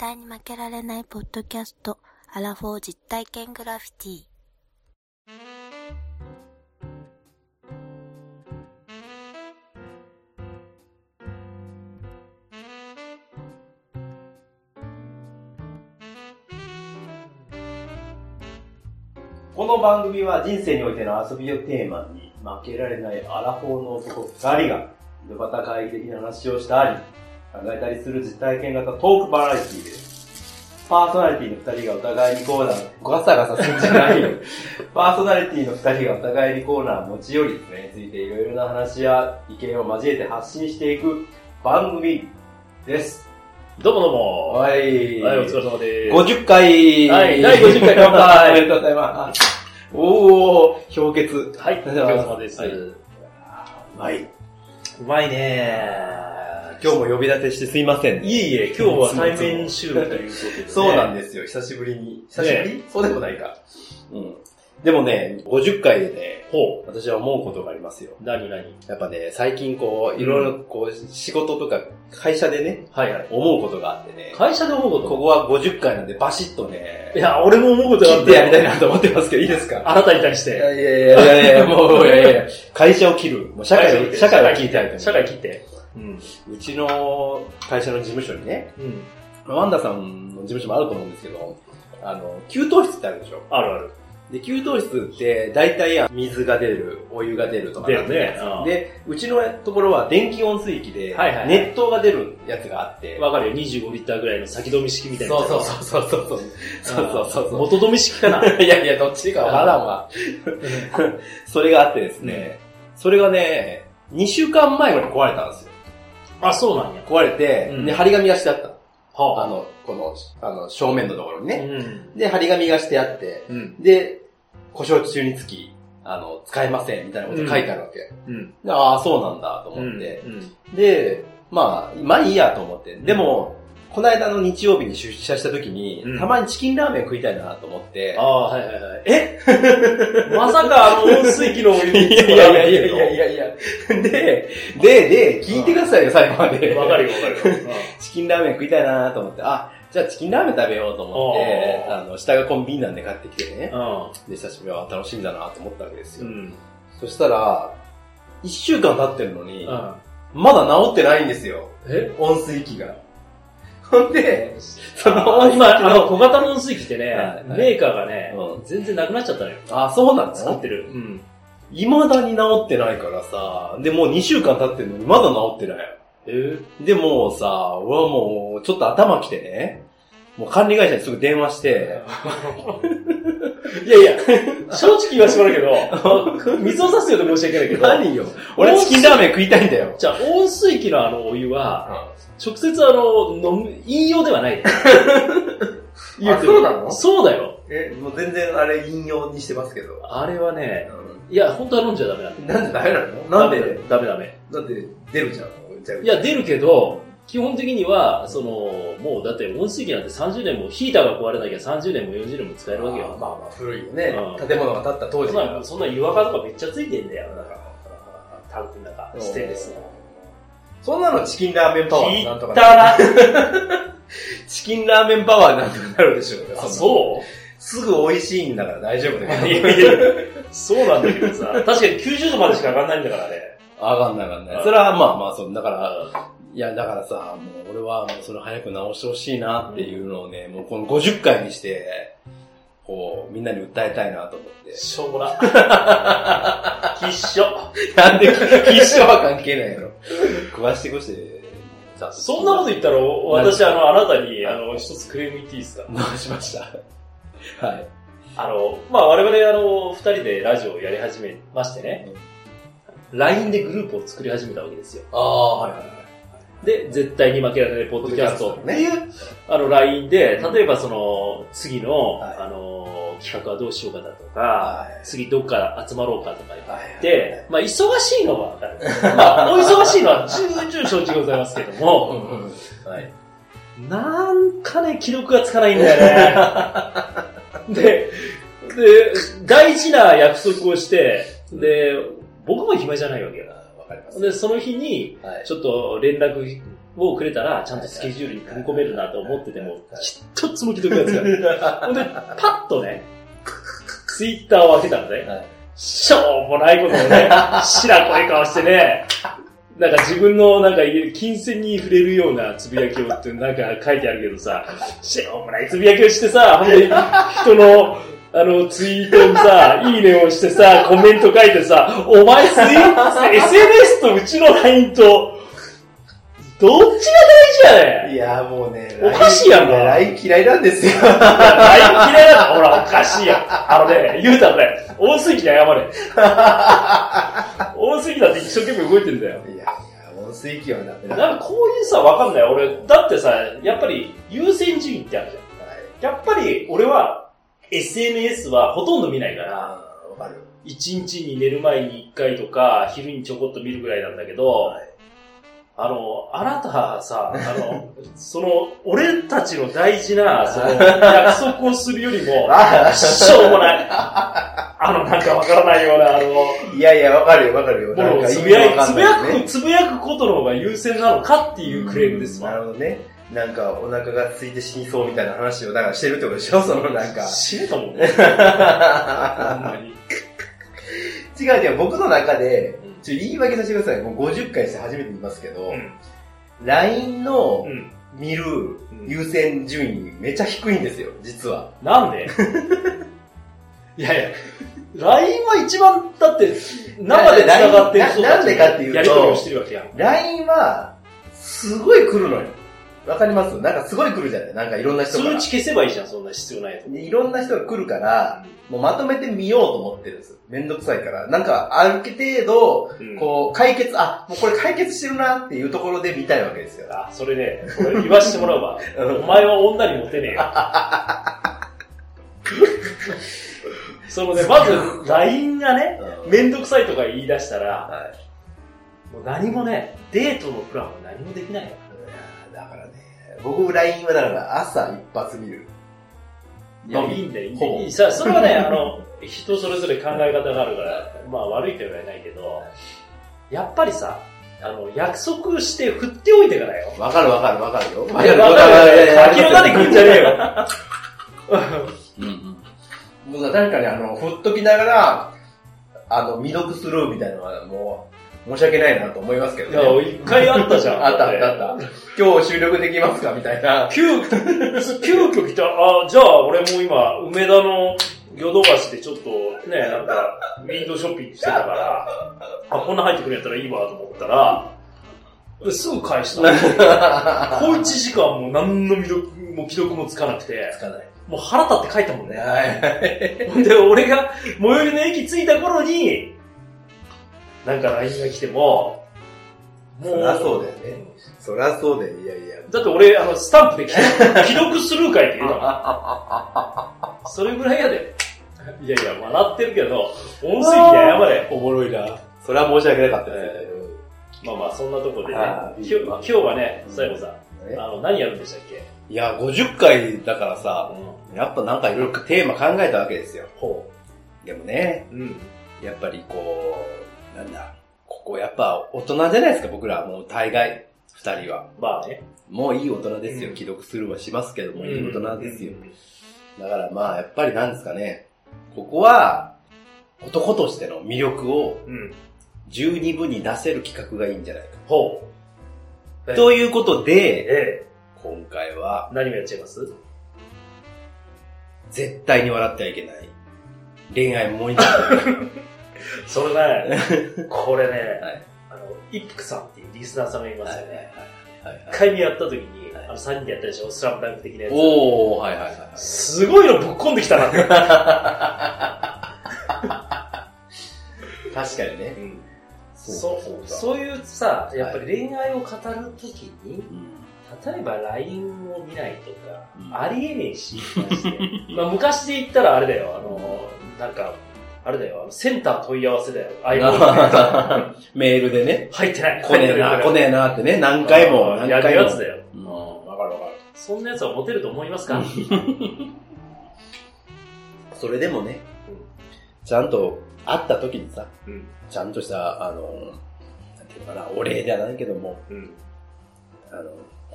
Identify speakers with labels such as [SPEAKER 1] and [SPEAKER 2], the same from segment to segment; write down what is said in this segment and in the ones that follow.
[SPEAKER 1] 対に負けられないポッドキャスト、アラフォー実体験グラフィティ。
[SPEAKER 2] この番組は人生においての遊びをテーマに負けられないアラフォーの男2人が井戸端会議的な話をしたり、考えたりする実体験型トークバラエティです。パーソナリティの2人がお互いにコーナー、ガサガサするんじゃないよ。パーソナリティの2人がお互いにコーナーを持ち寄り、それについていろいろな話や意見を交えて発信していく番組です。
[SPEAKER 3] どうもどうも。
[SPEAKER 2] はい。
[SPEAKER 3] はい、お疲れ様です。
[SPEAKER 2] 50回
[SPEAKER 3] はい第50回乾杯
[SPEAKER 2] おめでとうございます。おー、氷結。
[SPEAKER 3] はい、お疲れ様です。
[SPEAKER 2] はいうまい。
[SPEAKER 3] うまいね
[SPEAKER 2] 今日も呼び立てしてすいません。
[SPEAKER 3] いえいえ、今日は対面収録ということで、ね。
[SPEAKER 2] そうなん
[SPEAKER 3] で
[SPEAKER 2] ですよ、久しぶりに。久しぶり、そうでもないか。うん。でもね、50回でね、
[SPEAKER 3] ほ
[SPEAKER 2] 私は思うことがありますよ。
[SPEAKER 3] う。何何？
[SPEAKER 2] やっぱね、最近こう、いろいろこう、仕事とか会社でね、
[SPEAKER 3] はいはい。
[SPEAKER 2] 思うことがあってね、
[SPEAKER 3] 会社で思うこと？
[SPEAKER 2] ここは50回なんでバシッとね
[SPEAKER 3] い、や、俺も思うことがあ
[SPEAKER 2] 切ってやりたいなと思ってますけど、いいですか？
[SPEAKER 3] あなたに対して。
[SPEAKER 2] いやいやいやいやいや、もう、いやいや会社を切る。もう社会を、社会を切りたい
[SPEAKER 3] 社会切って。うん。
[SPEAKER 2] うちの会社の事務所にね、
[SPEAKER 3] うん。
[SPEAKER 2] ワンダさんの事務所もあると思うんですけど、あの、給湯室ってあるでしょ？
[SPEAKER 3] あるある。
[SPEAKER 2] で、給湯室って、大体水が出る、お湯が出るとか
[SPEAKER 3] ね
[SPEAKER 2] なんて
[SPEAKER 3] うん
[SPEAKER 2] で、うちのところは電気温水器で、
[SPEAKER 3] はいはいはい
[SPEAKER 2] 熱湯が出るやつがあって、
[SPEAKER 3] わかるよ。25リッターぐらいの先止め式みたいな。
[SPEAKER 2] そうそうそうそうそう。そうそう。
[SPEAKER 3] 元止め式かな？
[SPEAKER 2] いやいや、どっちかわからんわ。それがあってですね、それがね、2週間前まで壊れたんですよ。
[SPEAKER 3] あ、そうなんや。
[SPEAKER 2] 壊れて、
[SPEAKER 3] うん
[SPEAKER 2] で、張り紙がしてあったの。
[SPEAKER 3] は
[SPEAKER 2] あの、この、あの、正面のところに
[SPEAKER 3] う
[SPEAKER 2] ね。
[SPEAKER 3] ん。
[SPEAKER 2] で、張り紙がしてあって、
[SPEAKER 3] うん。
[SPEAKER 2] で、故障中につき、あの、使えません、みたいなこと書いてあるわけ。
[SPEAKER 3] うん。
[SPEAKER 2] でああ、そうなんだ、と
[SPEAKER 3] うん。
[SPEAKER 2] 思って。
[SPEAKER 3] うん。
[SPEAKER 2] で、まあ、まあいいやと思って。でも、この間の日曜日に出社した時に、
[SPEAKER 3] うん
[SPEAKER 2] たまにチキンラーメン食いたいなと思って、
[SPEAKER 3] ああ、はいはいはい。え？まさかあの温水器のお湯に
[SPEAKER 2] いやいやいやいやいやいや。で、で、で、聞いてくださいよ、最後まで。
[SPEAKER 3] わかるよわかるよ。
[SPEAKER 2] チキンラーメン食いたいなと思って、あ、じゃあチキンラーメン食べようと思って、
[SPEAKER 3] あー
[SPEAKER 2] あの、下がコンビニなんで買ってきてね。
[SPEAKER 3] う
[SPEAKER 2] で、久しぶりは楽しみだなと思ったわけですよ。
[SPEAKER 3] ん。
[SPEAKER 2] そしたら、一週間経ってるのに、
[SPEAKER 3] うん。
[SPEAKER 2] まだ治ってないんですよ。
[SPEAKER 3] え？
[SPEAKER 2] 温水器が。ほんで、その
[SPEAKER 3] 今、あの、
[SPEAKER 2] の、
[SPEAKER 3] 小型の温水器ってね、
[SPEAKER 2] はいはい
[SPEAKER 3] メーカーがね、
[SPEAKER 2] うん
[SPEAKER 3] 全然なくなっちゃったのよ。
[SPEAKER 2] あ、そうなの？
[SPEAKER 3] 作ってる。うん。
[SPEAKER 2] 未だに治ってないからさ、で、もう2週間経ってるのにまだ治ってない。
[SPEAKER 3] え
[SPEAKER 2] で、もうさ、俺はもう、ちょっと頭きてね、もう管理会社にすぐ電話して、
[SPEAKER 3] いやいや、正直言わせてもらうけど、水を差すようで申し訳ないけど、
[SPEAKER 2] 何よ？俺チキンラーメン食いたいんだよ。
[SPEAKER 3] じゃあ温水器のあのお湯は、直接あの、飲む、飲用ではない。言てる
[SPEAKER 2] そうなの
[SPEAKER 3] そうだよ。
[SPEAKER 2] え、もう全然あれ引用にしてますけど。
[SPEAKER 3] あれはね、いや、本当は飲んじゃダメなんだ。
[SPEAKER 2] なんでダメなのなんで
[SPEAKER 3] ダメダメ。
[SPEAKER 2] だって出るじゃん。
[SPEAKER 3] いや、出るけど、基本的には、その、もうだって温水器なんて30年も、ヒーターが壊れなきゃ30年も40年も使えるわけよ。
[SPEAKER 2] まあまあ古いよね
[SPEAKER 3] うん。
[SPEAKER 2] 建物が建った当時
[SPEAKER 3] そんな、そんな湯垢とかめっちゃついてんだよ。なんか、タンクの中、ステンレスの。
[SPEAKER 2] そんなのチキンラーメンパワーなんとか
[SPEAKER 3] た
[SPEAKER 2] なる。
[SPEAKER 3] な。
[SPEAKER 2] チキンラーメンパワーでなんとかなるでしょう
[SPEAKER 3] あ、
[SPEAKER 2] う？
[SPEAKER 3] そう
[SPEAKER 2] すぐ美味しいんだから大丈夫だ
[SPEAKER 3] い
[SPEAKER 2] よ。
[SPEAKER 3] やいや、そうなんだけどさ、確かに90度までしか上がんないんだからね。
[SPEAKER 2] 上がんない上がんない。それはまあまあ、そう、だから、いや、だからさ、もう俺はもうそれ早く直してほしいなっていうのをね、もうこの50回にして、こう、みんなに訴えたいなと思って。
[SPEAKER 3] しょうもな。必勝。
[SPEAKER 2] なんで、必勝は関係ないやろ。食わしてこして、さ
[SPEAKER 3] そんなこと言ったら、私、あの、あなたに、あの、一つクレーム言っていいですか？
[SPEAKER 2] どうしましたはい。
[SPEAKER 3] あの、まあ、我々、あの、二人でラジオをやり始めましてね、LINE でグループを作り始めたわけですよ。
[SPEAKER 2] ああ、はいはいはい。
[SPEAKER 3] で、絶対に負けられないポッドキャストっていう、あの、LINE で、例えばその、次の、
[SPEAKER 2] はい
[SPEAKER 3] あの、企画はどうしようかだとか、
[SPEAKER 2] はい
[SPEAKER 3] 次どっから集まろうかとか言っ
[SPEAKER 2] はい
[SPEAKER 3] て、まあ、忙しいのはわかる。まあ、お忙しいのは重々承知でございますけども、
[SPEAKER 2] はい。
[SPEAKER 3] なんかね、記録がつかないんだよね。で、で、大事な約束をして、で、僕も暇じゃないわけよ。で、その日に、
[SPEAKER 2] はい。
[SPEAKER 3] ちょっと連絡をくれたら、ちゃんとスケジュールに組み込めるなと思ってても、一つも既読がつかない。ほんで、パッとね、ツイッターを開けたらね、
[SPEAKER 2] はい。
[SPEAKER 3] しょうもないことをね、白濃い顔してね、なんか自分のなんか金銭に触れるようなつぶやきをってなんか書いてあるけどさ、しょうもないつぶやきをしてさ、ほんで人のあのツイートにさ、いいねをしてさ、コメント書いてさ、お前ツイ SNS とうちの LINE と、どっちが大事やねん
[SPEAKER 2] いや、もうね、
[SPEAKER 3] おかしいやんか
[SPEAKER 2] LINE 嫌いなんですよ。
[SPEAKER 3] LINE 嫌いだったほら、おかしいやん。あのね、言うたらね、大杉に謝れ。大杉だって一生懸命動いてんだよ。
[SPEAKER 2] いや水器はダメだ。
[SPEAKER 3] なんかこういうさ、わかんない。俺、だってさ、やっぱり優先順位ってあるじゃん。やっぱり俺は SNS はほとんど見ないから、
[SPEAKER 2] あーわかる。
[SPEAKER 3] 一日に寝る前に一回とか、昼にちょこっと見るぐらいなんだけど、
[SPEAKER 2] はい
[SPEAKER 3] あの、あなたさ、あの、その、俺たちの大事な、その、約束をするよりも、
[SPEAKER 2] あ
[SPEAKER 3] しょうもない。あの、なんかわからないような、あの、
[SPEAKER 2] いやいや、わかるよ、わかるよ。
[SPEAKER 3] ものを
[SPEAKER 2] なんか
[SPEAKER 3] つぶやく、つぶやくことの方が優先なのかっていうクレームですわ。
[SPEAKER 2] なるほどね。なんか、お腹が空いて死にそうみたいな話を、だからしてるってことでしょ？そのなんか。
[SPEAKER 3] 死ぬと思うね。ほんまに。
[SPEAKER 2] 違う違う、僕の中で
[SPEAKER 3] うん、
[SPEAKER 2] ちょ、言い訳させてください。もう50回して初めて言いますけど、
[SPEAKER 3] うん。
[SPEAKER 2] LINE の
[SPEAKER 3] うん。
[SPEAKER 2] 見る
[SPEAKER 3] うん
[SPEAKER 2] 優先順位めちゃ低いんですよ、実は。
[SPEAKER 3] なんで？いやいや、LINE は一番、だって、生で繋がってる人たち
[SPEAKER 2] ななんでかっていうと。LINE は、すごい来るのよ。わかります？なんかすごい来るじゃない？なんかいろんな人が。
[SPEAKER 3] 通知消せばいいじゃん、そんな必要ないと。
[SPEAKER 2] いろんな人が来るから、もうまとめてみようと思ってるんです。めんどくさいから。なんか、ある程度、
[SPEAKER 3] うん
[SPEAKER 2] こう、解決、あ、もうこれ解決してるなっていうところで見たいわけですよ。
[SPEAKER 3] あ、それね、俺言わしてもらうわ。お前は女にモテねえよ。そのね、まず、LINE がね、
[SPEAKER 2] うん
[SPEAKER 3] めんどくさいとか言い出したら、
[SPEAKER 2] はい。
[SPEAKER 3] もう何もね、デートのプランは何もできないよ。
[SPEAKER 2] 僕 LINE はだから朝一発見る。
[SPEAKER 3] いや、いいんだよ、いいんだよ。いいさ、それはね、あの、人それぞれ考え方があるから、まあ悪いとは言わないけど、やっぱりさ、あの、約束して振っておいてからよ。
[SPEAKER 2] わかるわかるわかるよ。
[SPEAKER 3] いや、わかる。先の種食うんじゃねえよ。
[SPEAKER 2] うんうん。僕は確かにあの、振っときながら、あの、未読スルーみたいなのはもう、申し訳ないなと思いますけど
[SPEAKER 3] いや、
[SPEAKER 2] ね。
[SPEAKER 3] 一回あったじゃん。
[SPEAKER 2] あったあったあった。今日収録できますかみたいな。
[SPEAKER 3] 急、急遽来た、あ、じゃあ俺も今、梅田のヨドバシでちょっとね、なんか、ウィンドウショッピングしてたから、あ、こんな入ってくれやったらいいわと思ったら、ですぐ返した。小一時間もう何の未読も既読もつかなくて、
[SPEAKER 2] つかない。
[SPEAKER 3] もう腹立って書いたもんね。
[SPEAKER 2] はい。
[SPEAKER 3] ほんで、俺が最寄りの駅着いた頃に、なんか LINE が来ても、も
[SPEAKER 2] そりゃそうだよね。そりゃそうだよ。いやいや。
[SPEAKER 3] だって俺、あの、スタンプで既読既読スルー会って言うの。それぐらいやで。いやいや、笑ってるけど、音声に謝れ。
[SPEAKER 2] おもろいな。それは申し訳なかったです。
[SPEAKER 3] まあまあ、そんなとこでね今日今日はね、最後さ、
[SPEAKER 2] え？
[SPEAKER 3] あの、何やるんでしたっけ？
[SPEAKER 2] いや、50回だからさ、
[SPEAKER 3] うん。
[SPEAKER 2] やっぱなんかいろいろテーマ考えたわけですよ。
[SPEAKER 3] ほ
[SPEAKER 2] でもね、
[SPEAKER 3] う。うん。
[SPEAKER 2] やっぱりこう、なんだ、ここやっぱ大人じゃないですか、僕ら。もう大概、二人は。
[SPEAKER 3] まあね。
[SPEAKER 2] もういい大人ですよ。
[SPEAKER 3] うん
[SPEAKER 2] 既読するはしますけども、いい大人ですよ
[SPEAKER 3] う。ん
[SPEAKER 2] だからまあ、やっぱりなんですかね。ここは、男としての魅力を
[SPEAKER 3] うん。
[SPEAKER 2] 十二分に出せる企画がいいんじゃないか。
[SPEAKER 3] ほう。
[SPEAKER 2] ということで、
[SPEAKER 3] ええ。
[SPEAKER 2] 今回は、
[SPEAKER 3] 何をやっちゃいます？
[SPEAKER 2] 絶対に笑ってはいけない。恋愛モニター。
[SPEAKER 3] それね、これね、
[SPEAKER 2] はい。
[SPEAKER 3] あの、一服さんっていうリスナーさんがいますよね。一回目やった時に、
[SPEAKER 2] はい。
[SPEAKER 3] あの、3人でやったでしょ？スラムダンク的なやつ。
[SPEAKER 2] おー、はいはいはい。はい。
[SPEAKER 3] すごいのぶっ込んできたなって。
[SPEAKER 2] 確かにね。
[SPEAKER 3] そう
[SPEAKER 2] か
[SPEAKER 3] そういうさ、やっぱり恋愛を語るときに、
[SPEAKER 2] うん。
[SPEAKER 3] 例えば LINE を見ないとか、
[SPEAKER 2] うん。
[SPEAKER 3] ありえねえし、まあ昔で言ったらあれだよ、あの、なんか、あれだよ、あのセンター問い合わせだよ。iPhone
[SPEAKER 2] メールでね、
[SPEAKER 3] 入ってない。
[SPEAKER 2] 来ねえな、来ねえなってね、何回も、何
[SPEAKER 3] や
[SPEAKER 2] 回も。
[SPEAKER 3] るやつだよ。
[SPEAKER 2] うん
[SPEAKER 3] わかるわかる。そんなやつはモテると思いますか？
[SPEAKER 2] それでもね、ちゃんと会った時にさ、
[SPEAKER 3] うん。
[SPEAKER 2] ちゃんとした、あの、なんていうのかな、お礼じゃないけども、
[SPEAKER 3] うん。
[SPEAKER 2] あの、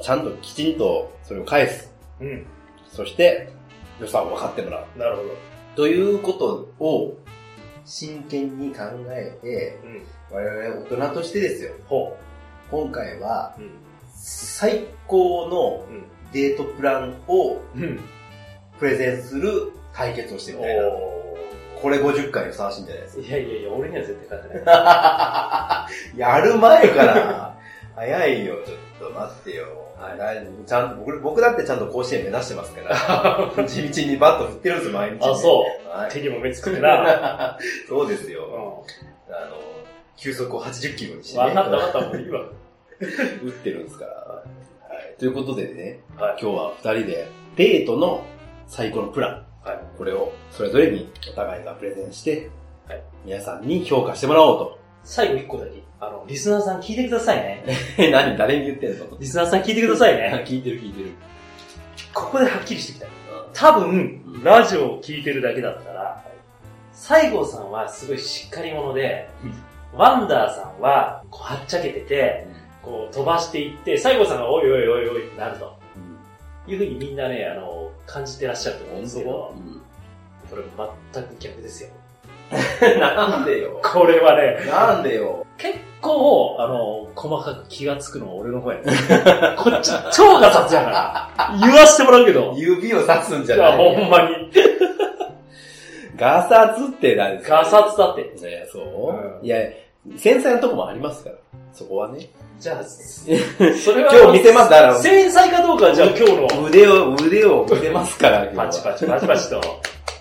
[SPEAKER 2] ちゃんときちんとそれを返す。
[SPEAKER 3] うん。
[SPEAKER 2] そして、予算を分かってもらう。
[SPEAKER 3] なるほど。
[SPEAKER 2] ということを真剣に考えて、
[SPEAKER 3] うん。
[SPEAKER 2] 我々大人としてですよ。
[SPEAKER 3] ほ
[SPEAKER 2] 今回は。最高の
[SPEAKER 3] うん。
[SPEAKER 2] デートプランを
[SPEAKER 3] うん。
[SPEAKER 2] プレゼンする対決をしてみたいな。
[SPEAKER 3] お
[SPEAKER 2] これ50回にふさわしいんじゃないです
[SPEAKER 3] ーいやいやいや、俺には絶対勝てない。
[SPEAKER 2] か。やる前から、早いよ、ちょっと待ってよ。
[SPEAKER 3] はい
[SPEAKER 2] ちゃんと僕、僕だってちゃんと甲子園目指してますから。地道にバット振ってるんですよ、毎日、
[SPEAKER 3] あ、そう。
[SPEAKER 2] はい。
[SPEAKER 3] 敵も目つくってな。
[SPEAKER 2] そうですよ。
[SPEAKER 3] う
[SPEAKER 2] あの、球速を80キロにして、
[SPEAKER 3] ん。
[SPEAKER 2] ね、
[SPEAKER 3] わかったわかった、もういいわ。
[SPEAKER 2] 打ってるんですから。はい。ということでね、
[SPEAKER 3] はい。
[SPEAKER 2] 今日は二人でデートの最高のプラン。
[SPEAKER 3] はい。
[SPEAKER 2] これをそれぞれにお互いがプレゼンして、
[SPEAKER 3] はい
[SPEAKER 2] 皆さんに評価してもらおうと。
[SPEAKER 3] 最後一個だけ。あの、リスナーさん聞いてくださいね。
[SPEAKER 2] え、何誰に言ってんの？
[SPEAKER 3] リスナーさん聞いてくださいね。
[SPEAKER 2] 聞いてる聞いてる。
[SPEAKER 3] ここではっきりしてきたい。多分、ラジオを聞いてるだけだったら、西郷さんはすごいしっかり者で、ワンダーさんは、こう、はっちゃけてて、こう、飛ばしていって、西郷さんがおいおいおいおいってなると。いうふうにみんなね、あの、感じてらっしゃると思うんですけど、これ全く逆ですよ。
[SPEAKER 2] なんでよ。
[SPEAKER 3] これはね、
[SPEAKER 2] なんでよ。
[SPEAKER 3] 結構、あの、細かく気がつくのは俺の方やね。こっち、超ガサツやから。言わしてもらうけど。
[SPEAKER 2] 指をさすんじゃ
[SPEAKER 3] いや、
[SPEAKER 2] ない
[SPEAKER 3] ほんまに。
[SPEAKER 2] ガサツって何ですか？
[SPEAKER 3] ガサツだって。
[SPEAKER 2] いや、そう、
[SPEAKER 3] うん
[SPEAKER 2] いや、繊細なとこもありますから。そこはね。
[SPEAKER 3] じゃあ、それは、
[SPEAKER 2] 今日見せますだから
[SPEAKER 3] 繊細かどうかはじゃあ今日の、
[SPEAKER 2] 腕を、腕を見せますから、
[SPEAKER 3] パチパチパチパチと。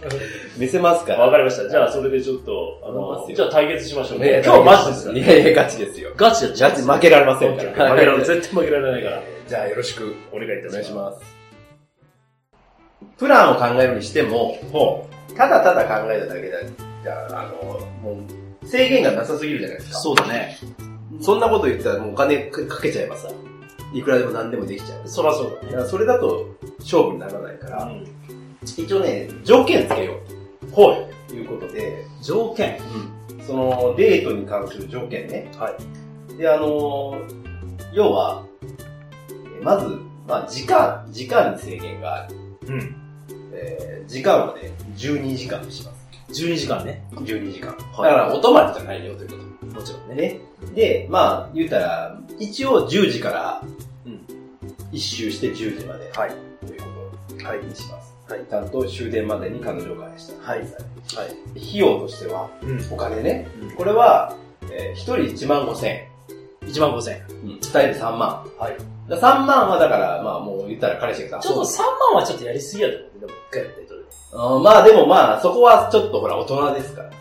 [SPEAKER 2] 見せますから。
[SPEAKER 3] わかりました。じゃあ、それでちょっと、あの、じゃあ対決しましょう
[SPEAKER 2] ね
[SPEAKER 3] ね。今日はマジですか？ら
[SPEAKER 2] いやいや、ガチですよ。
[SPEAKER 3] ガチだ
[SPEAKER 2] ガチ負けられませんから。
[SPEAKER 3] 負けられない。絶対負けられないから。
[SPEAKER 2] じゃあよろしく
[SPEAKER 3] お願いいた
[SPEAKER 2] し
[SPEAKER 3] します。
[SPEAKER 2] プランを考えるにしても、
[SPEAKER 3] ほ
[SPEAKER 2] ただただ考えただけだじゃあ、あの、もう、制限がなさすぎるじゃないです
[SPEAKER 3] う。
[SPEAKER 2] か。
[SPEAKER 3] そうだね。
[SPEAKER 2] そんなこと言ったらもうお金かかけちゃえばさ、いくらでも何でもできちゃう。
[SPEAKER 3] そらそうだね。
[SPEAKER 2] だからそれだと勝負にならないから、
[SPEAKER 3] うん。
[SPEAKER 2] 一応ね、条件つけよ
[SPEAKER 3] ほい。
[SPEAKER 2] うということで、
[SPEAKER 3] 条件。
[SPEAKER 2] そのデートに関する条件ね。
[SPEAKER 3] はい。
[SPEAKER 2] で、あの要は、えまず、まあ、時間、時間に制限がある。
[SPEAKER 3] うん。
[SPEAKER 2] えー時間はね、12時間にします。
[SPEAKER 3] 12時間ね。
[SPEAKER 2] 12時間。
[SPEAKER 3] はい
[SPEAKER 2] だから、お泊まりじゃないよということ。
[SPEAKER 3] もちろんね。
[SPEAKER 2] ね。で、まあ、言うたら、一応10時から
[SPEAKER 3] うん、
[SPEAKER 2] 一周して10時まで。
[SPEAKER 3] はい。
[SPEAKER 2] ということにします。
[SPEAKER 3] はい
[SPEAKER 2] ちゃんと終電までに彼女を返した。
[SPEAKER 3] はい
[SPEAKER 2] はい。費用としては、
[SPEAKER 3] うん。
[SPEAKER 2] お金ね。
[SPEAKER 3] うん
[SPEAKER 2] これは、えー、1人1万5千円。
[SPEAKER 3] 1万5千円。
[SPEAKER 2] うん。2人で3万。
[SPEAKER 3] はい。
[SPEAKER 2] だ3万はだから、まあもう言ったら彼氏がさ、
[SPEAKER 3] ちょっと3万はちょっとやりすぎやと思う。でも一回やったりと
[SPEAKER 2] うんまあでもまあ、そこはちょっとほら、大人ですから。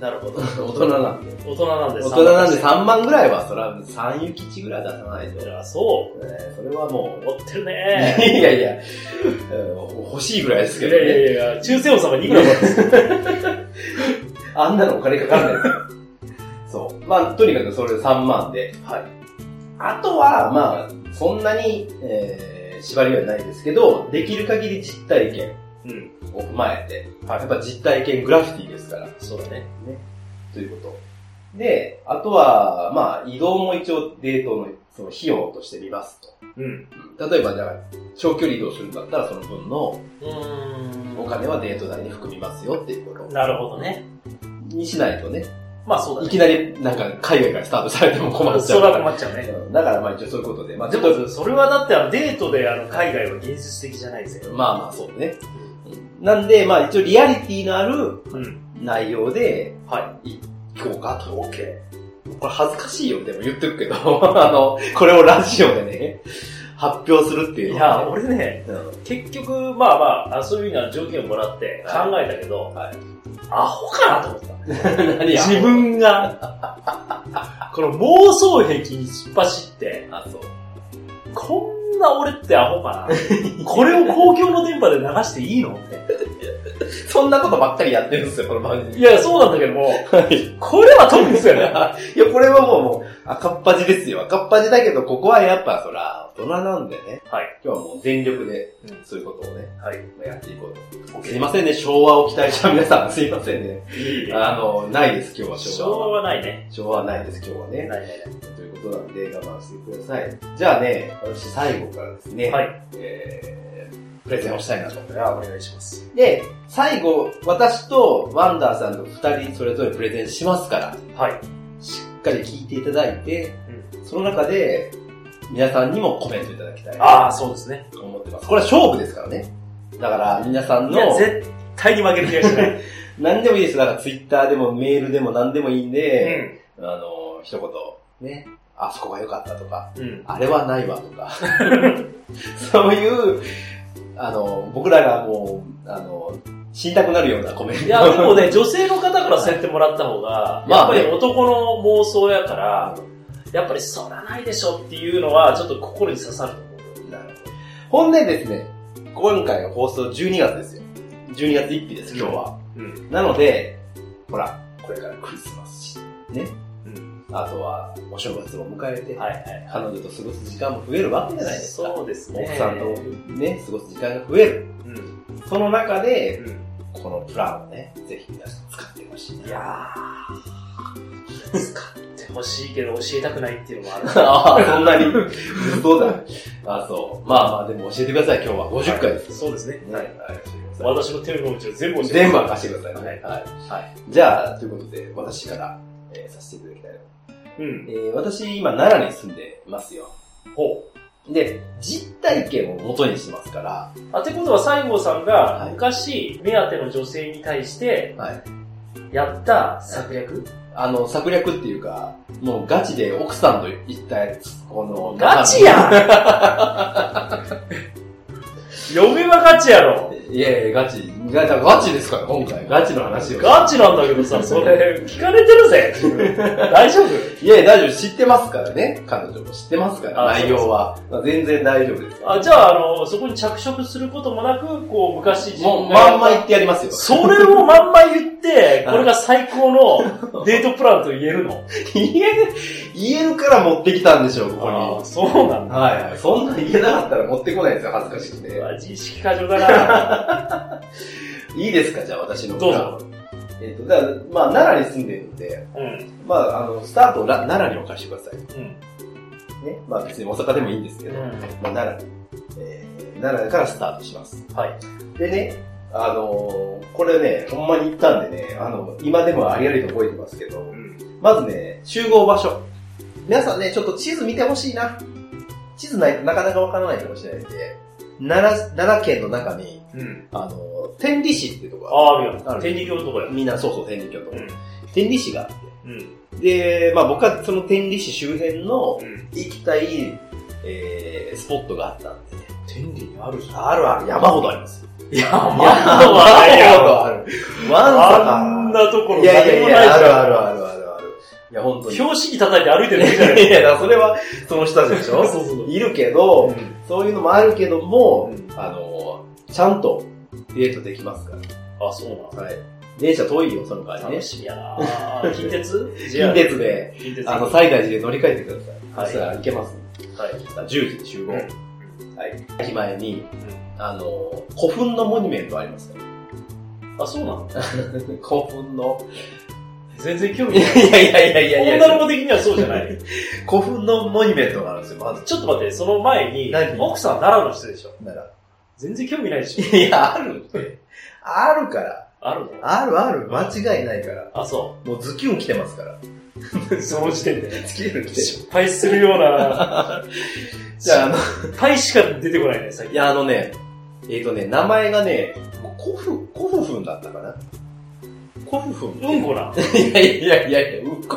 [SPEAKER 3] なるほど。
[SPEAKER 2] 大人なんで。
[SPEAKER 3] 大人なんで
[SPEAKER 2] 大人なんで
[SPEAKER 3] 3
[SPEAKER 2] 3万ぐらいは、そら、3ゆきちぐらい出さないと。
[SPEAKER 3] いや、そう。
[SPEAKER 2] ねそれはもう、
[SPEAKER 3] 持ってる
[SPEAKER 2] い
[SPEAKER 3] ね
[SPEAKER 2] やいや、うん欲しいぐらいです
[SPEAKER 3] いやい
[SPEAKER 2] けどね。
[SPEAKER 3] やいや、中世王様にいくらも
[SPEAKER 2] あんなのお金かかんないですよ。そう。まあ、とにかくそれで3万で。
[SPEAKER 3] はい。
[SPEAKER 2] あとは、まあ、そんなに、えー、縛りはないですけど、できる限り実体験
[SPEAKER 3] うん。
[SPEAKER 2] を踏まえて、やっぱ実体験グラフィティですから。
[SPEAKER 3] そうだね。
[SPEAKER 2] ね。ということ。で、あとは、まあ、移動も一応デートのその費用として見ますと。
[SPEAKER 3] うん。
[SPEAKER 2] 例えば、じゃあ、長距離移動するんだったら、その分の
[SPEAKER 3] うーん。
[SPEAKER 2] お金はデート代に含みますよっていうこと
[SPEAKER 3] なるほどね。
[SPEAKER 2] にしないとね、
[SPEAKER 3] まあそうだね。
[SPEAKER 2] いきなりなんか海外からスタートされても困っちゃ
[SPEAKER 3] そうれは。困っちゃうね。
[SPEAKER 2] うんだからまあ一応そういうことで、まあち
[SPEAKER 3] でも、それはだってあのデートであの海外は現実的じゃないですよ。
[SPEAKER 2] まあまあそうね。うんなんで、まあ一応リアリティのある
[SPEAKER 3] うん。
[SPEAKER 2] 内容で
[SPEAKER 3] はい。
[SPEAKER 2] 行こうかと。OK。これ恥ずかしいよ、でも言ってるけど、あの、これをラジオでね、発表するってい
[SPEAKER 3] うや、
[SPEAKER 2] はね、
[SPEAKER 3] 俺ね、
[SPEAKER 2] うん
[SPEAKER 3] 結局、まあまああ、そういうような条件をもらって考えたけど、
[SPEAKER 2] はい
[SPEAKER 3] アホかなと思った。自分が、この妄想癖に突っ走って、
[SPEAKER 2] あ、そう。
[SPEAKER 3] こんな俺ってアホかなこれを公共の電波で流していいの？って。
[SPEAKER 2] そんなことばっかりやってるんですよ、この番組。
[SPEAKER 3] いや、そうなんだけども、
[SPEAKER 2] はい。
[SPEAKER 3] これは特ですよね。
[SPEAKER 2] いや、これはもう、もう赤っ端ですよ。赤っ端だけど、ここはやっぱ、そら、大人なんでね。
[SPEAKER 3] はい。
[SPEAKER 2] 今日はもう全力で
[SPEAKER 3] うん、
[SPEAKER 2] そういうことをね、
[SPEAKER 3] はい。
[SPEAKER 2] まあやっていこうと。すいませんね、昭和を期待した皆さん、すいませんね。
[SPEAKER 3] いい
[SPEAKER 2] あの、ないです、今日は昭
[SPEAKER 3] 昭和
[SPEAKER 2] 和は。
[SPEAKER 3] はないね。
[SPEAKER 2] 昭和はないです、今日はね。
[SPEAKER 3] ないない
[SPEAKER 2] ということなんで、我慢してください。じゃあね、私最後からですね。
[SPEAKER 3] はい。
[SPEAKER 2] えー、プレゼンをしたいなと。
[SPEAKER 3] お願いします。
[SPEAKER 2] で、最後、私とワンダーさんと二人それぞれプレゼンしますから、
[SPEAKER 3] はい。
[SPEAKER 2] しっかり聞いていただいて、
[SPEAKER 3] う
[SPEAKER 2] その中で、皆さんにもコメントいただきたい
[SPEAKER 3] ああ、そうですね。
[SPEAKER 2] と思ってます。これは勝負ですからね。だから、皆さんの、
[SPEAKER 3] 絶対に負ける気がしない。
[SPEAKER 2] 何でもいいです。だから、ツイッターでもメールでも何でもいいん
[SPEAKER 3] う
[SPEAKER 2] で、
[SPEAKER 3] ん。
[SPEAKER 2] あの、一言、ね、あそこが良かったとか、
[SPEAKER 3] うん。
[SPEAKER 2] あれはないわとか、そういう、あの、僕らがもう、あの、死にたくなるようなコメント。
[SPEAKER 3] いや、でもね、女性の方からそうやってもらった方が、やっぱり男の妄想やから、やっぱりそらないでしょっていうのは、ちょっと心に刺さると思う。
[SPEAKER 2] なるほど。ほんでですね、今回の放送12月ですよ。12月1日です、今日は。
[SPEAKER 3] うん。
[SPEAKER 2] なので、ほら、これからクリスマスし、ね。
[SPEAKER 3] うん。
[SPEAKER 2] あとは、お正月を迎えて、
[SPEAKER 3] はいはい。
[SPEAKER 2] 彼女と過ごす時間も増えるわけじゃないですか。
[SPEAKER 3] そうですね。
[SPEAKER 2] 奥さんとね、過ごす時間が増える。
[SPEAKER 3] うん。
[SPEAKER 2] その中で、
[SPEAKER 3] うん。
[SPEAKER 2] このプランをね、ぜひ皆さん使ってほしいな。
[SPEAKER 3] いやー、使ってほしいけど教えたくないっていうのもある。
[SPEAKER 2] ああ、そんなに。そうだ。あそう。まあまあ、でも教えてください、今日は。50回です。
[SPEAKER 3] そうですね。
[SPEAKER 2] は。
[SPEAKER 3] はいい。
[SPEAKER 2] はい。
[SPEAKER 3] 私の手の内を全部教えて
[SPEAKER 2] 全部貸してください。
[SPEAKER 3] はい
[SPEAKER 2] はい。
[SPEAKER 3] はい。
[SPEAKER 2] じゃあ、ということで、私から、えーさせていただきたいな。
[SPEAKER 3] うん。
[SPEAKER 2] えー私、今、奈良に住んでますよ。
[SPEAKER 3] ほ
[SPEAKER 2] で、実体験を元にしますから、
[SPEAKER 3] う。あ、ってことは西郷さんが
[SPEAKER 2] はい
[SPEAKER 3] 昔、目当ての女性に対して
[SPEAKER 2] はい。
[SPEAKER 3] やった策略？
[SPEAKER 2] あの、策略っていうか、もうガチで奥さんと言ったやつ、この、
[SPEAKER 3] ガチや嫁はガチやろ。
[SPEAKER 2] いやいや、ガチ。ガチガチですから、今回。ガチの話を。
[SPEAKER 3] ガチなんだけどさ、それ、聞かれてるぜ。大丈夫？
[SPEAKER 2] いやいや、大丈夫。知ってますからね。彼女も知ってますから、
[SPEAKER 3] あ
[SPEAKER 2] 内容は。まあ全然大丈夫です。
[SPEAKER 3] あ、じゃあ、あの、そこに着色することもなく、こう、昔自分が
[SPEAKER 2] まんま言ってやりますよ。
[SPEAKER 3] それをまんま言って、これが最高のデートプランと言えるの？
[SPEAKER 2] 言える、言えるから持ってきたんでしょう、ここに。
[SPEAKER 3] そうなんだ。
[SPEAKER 2] はいはい。そんなん言えなかったら持ってこないですよ、恥ずかしくて。
[SPEAKER 3] 自意識過剰だな
[SPEAKER 2] いいですか、じゃあ私の
[SPEAKER 3] どうぞ。
[SPEAKER 2] えっ、と、だまあ、奈良に住んでるんで、
[SPEAKER 3] うん。
[SPEAKER 2] まあ、あの、スタートをら奈良に置かしてください。
[SPEAKER 3] うん。
[SPEAKER 2] ね。まあ、別に大阪でもいいんですけど、
[SPEAKER 3] うん
[SPEAKER 2] まあ、奈良に、えー、奈良からスタートします。
[SPEAKER 3] はい。
[SPEAKER 2] でね、あのーこれね、ほんまに行ったんでね、あの、今でもありありと覚えてますけど、
[SPEAKER 3] うん。
[SPEAKER 2] まずね、集合場所。皆さんね、ちょっと地図見てほしいな。地図ないとなかなかわからないかもしれないんで、奈良、奈良県の中に、
[SPEAKER 3] うん。
[SPEAKER 2] あの、天理市っていうとこ
[SPEAKER 3] ああ、あるよ。
[SPEAKER 2] ある
[SPEAKER 3] 天理教のとこや。
[SPEAKER 2] みんな、そうそう、天理教と。
[SPEAKER 3] うん。
[SPEAKER 2] 天理市があって。
[SPEAKER 3] うん。
[SPEAKER 2] で、まあ僕はその天理市周辺の
[SPEAKER 3] うん。
[SPEAKER 2] 行きたい、えー、スポットがあったんでね。
[SPEAKER 3] 天理にあるじゃん。
[SPEAKER 2] あるある、山ほどあります。
[SPEAKER 3] 山
[SPEAKER 2] 山
[SPEAKER 3] ほど。
[SPEAKER 2] ある。わんさか。
[SPEAKER 3] あんなところ
[SPEAKER 2] いやいやいや、あ。るあ
[SPEAKER 3] る
[SPEAKER 2] あるある。いや、本当に。
[SPEAKER 3] 標識叩いて歩いてるだけじゃない
[SPEAKER 2] いや、だからそれは、その人たちでしょ？
[SPEAKER 3] そうそう
[SPEAKER 2] いるけど、
[SPEAKER 3] うん
[SPEAKER 2] そういうのもあるけども、
[SPEAKER 3] うん
[SPEAKER 2] あの、ちゃんとデートできますか
[SPEAKER 3] あ、そうな
[SPEAKER 2] ら。はい。電車遠いよ、その代わりね
[SPEAKER 3] の楽。しみやな近鉄？
[SPEAKER 2] 近鉄で、
[SPEAKER 3] 近鉄
[SPEAKER 2] あの、西大寺で乗り換えてください。
[SPEAKER 3] はい
[SPEAKER 2] そしたら行けます。
[SPEAKER 3] はい。
[SPEAKER 2] 10時で集合。
[SPEAKER 3] うん
[SPEAKER 2] はい。駅前に、あの、古墳のモニュメントありますか
[SPEAKER 3] あ、そうなの？
[SPEAKER 2] ら。古墳の。
[SPEAKER 3] 全然興味ない。
[SPEAKER 2] いやいやいやいやいや
[SPEAKER 3] 女の子的にはそうじゃない。
[SPEAKER 2] 古墳のモニュメントがあるんですよ、まず。
[SPEAKER 3] ちょっと待って、その前に
[SPEAKER 2] 何、
[SPEAKER 3] 奥さん奈良の人でしょ。
[SPEAKER 2] なら。
[SPEAKER 3] 全然興味ないでしょ。
[SPEAKER 2] いや、あるって。あるから。
[SPEAKER 3] あるの？
[SPEAKER 2] あるある。間違いないから。
[SPEAKER 3] あ、そ
[SPEAKER 2] もうズキュン来てますから。
[SPEAKER 3] う。その時点で。
[SPEAKER 2] ズキュン来てる。
[SPEAKER 3] 失敗するような、
[SPEAKER 2] じゃあ、あの、
[SPEAKER 3] 失敗しか出てこないね、最近。
[SPEAKER 2] いや、あのね、えっ、とね、名前がね、コフ、コフフンだったかなコフフンって
[SPEAKER 3] うんこな。
[SPEAKER 2] いやいやいやいや、うんこ、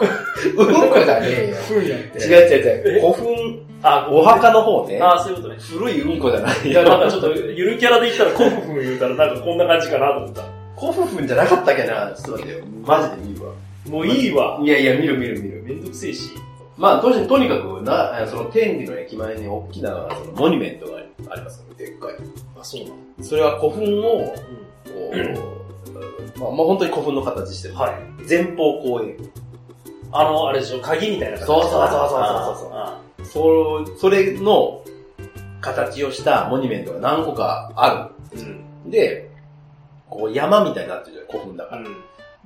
[SPEAKER 2] うんこじゃねえよ。
[SPEAKER 3] ふんやって。
[SPEAKER 2] 違う違う違う。
[SPEAKER 3] え？
[SPEAKER 2] 古墳、
[SPEAKER 3] あ、
[SPEAKER 2] お墓の方ね。
[SPEAKER 3] あ、そういうことね。
[SPEAKER 2] 古いうんこじゃない
[SPEAKER 3] いや、なんか
[SPEAKER 2] よ。
[SPEAKER 3] ちょっと、ゆるキャラで言ったら、コフフン言うたら、なんかこんな感じかなと思った。
[SPEAKER 2] コフフンじゃなかったっけなちょっと待ってよ。マジで見るわ。
[SPEAKER 3] もういいわ。
[SPEAKER 2] いやいや、見る見る見る。
[SPEAKER 3] めんどくせえし。
[SPEAKER 2] まあ、とにとにかく、な、その天理の駅前に大きなそのモニュメントがありますので、でっかい。
[SPEAKER 3] あ、そうなの
[SPEAKER 2] それは古墳を、こ
[SPEAKER 3] うん。
[SPEAKER 2] う、まあ、まあ本当に古墳の形してる。
[SPEAKER 3] はい。
[SPEAKER 2] 前方後円。
[SPEAKER 3] あの、あれでしょ、鍵みたいな形
[SPEAKER 2] そうそうそうそうそうそう
[SPEAKER 3] あ
[SPEAKER 2] そそれの形をしたモニュメントが何個かあ
[SPEAKER 3] ーうん。
[SPEAKER 2] る。で、こう山みたいになってるじゃん、古墳だから。
[SPEAKER 3] う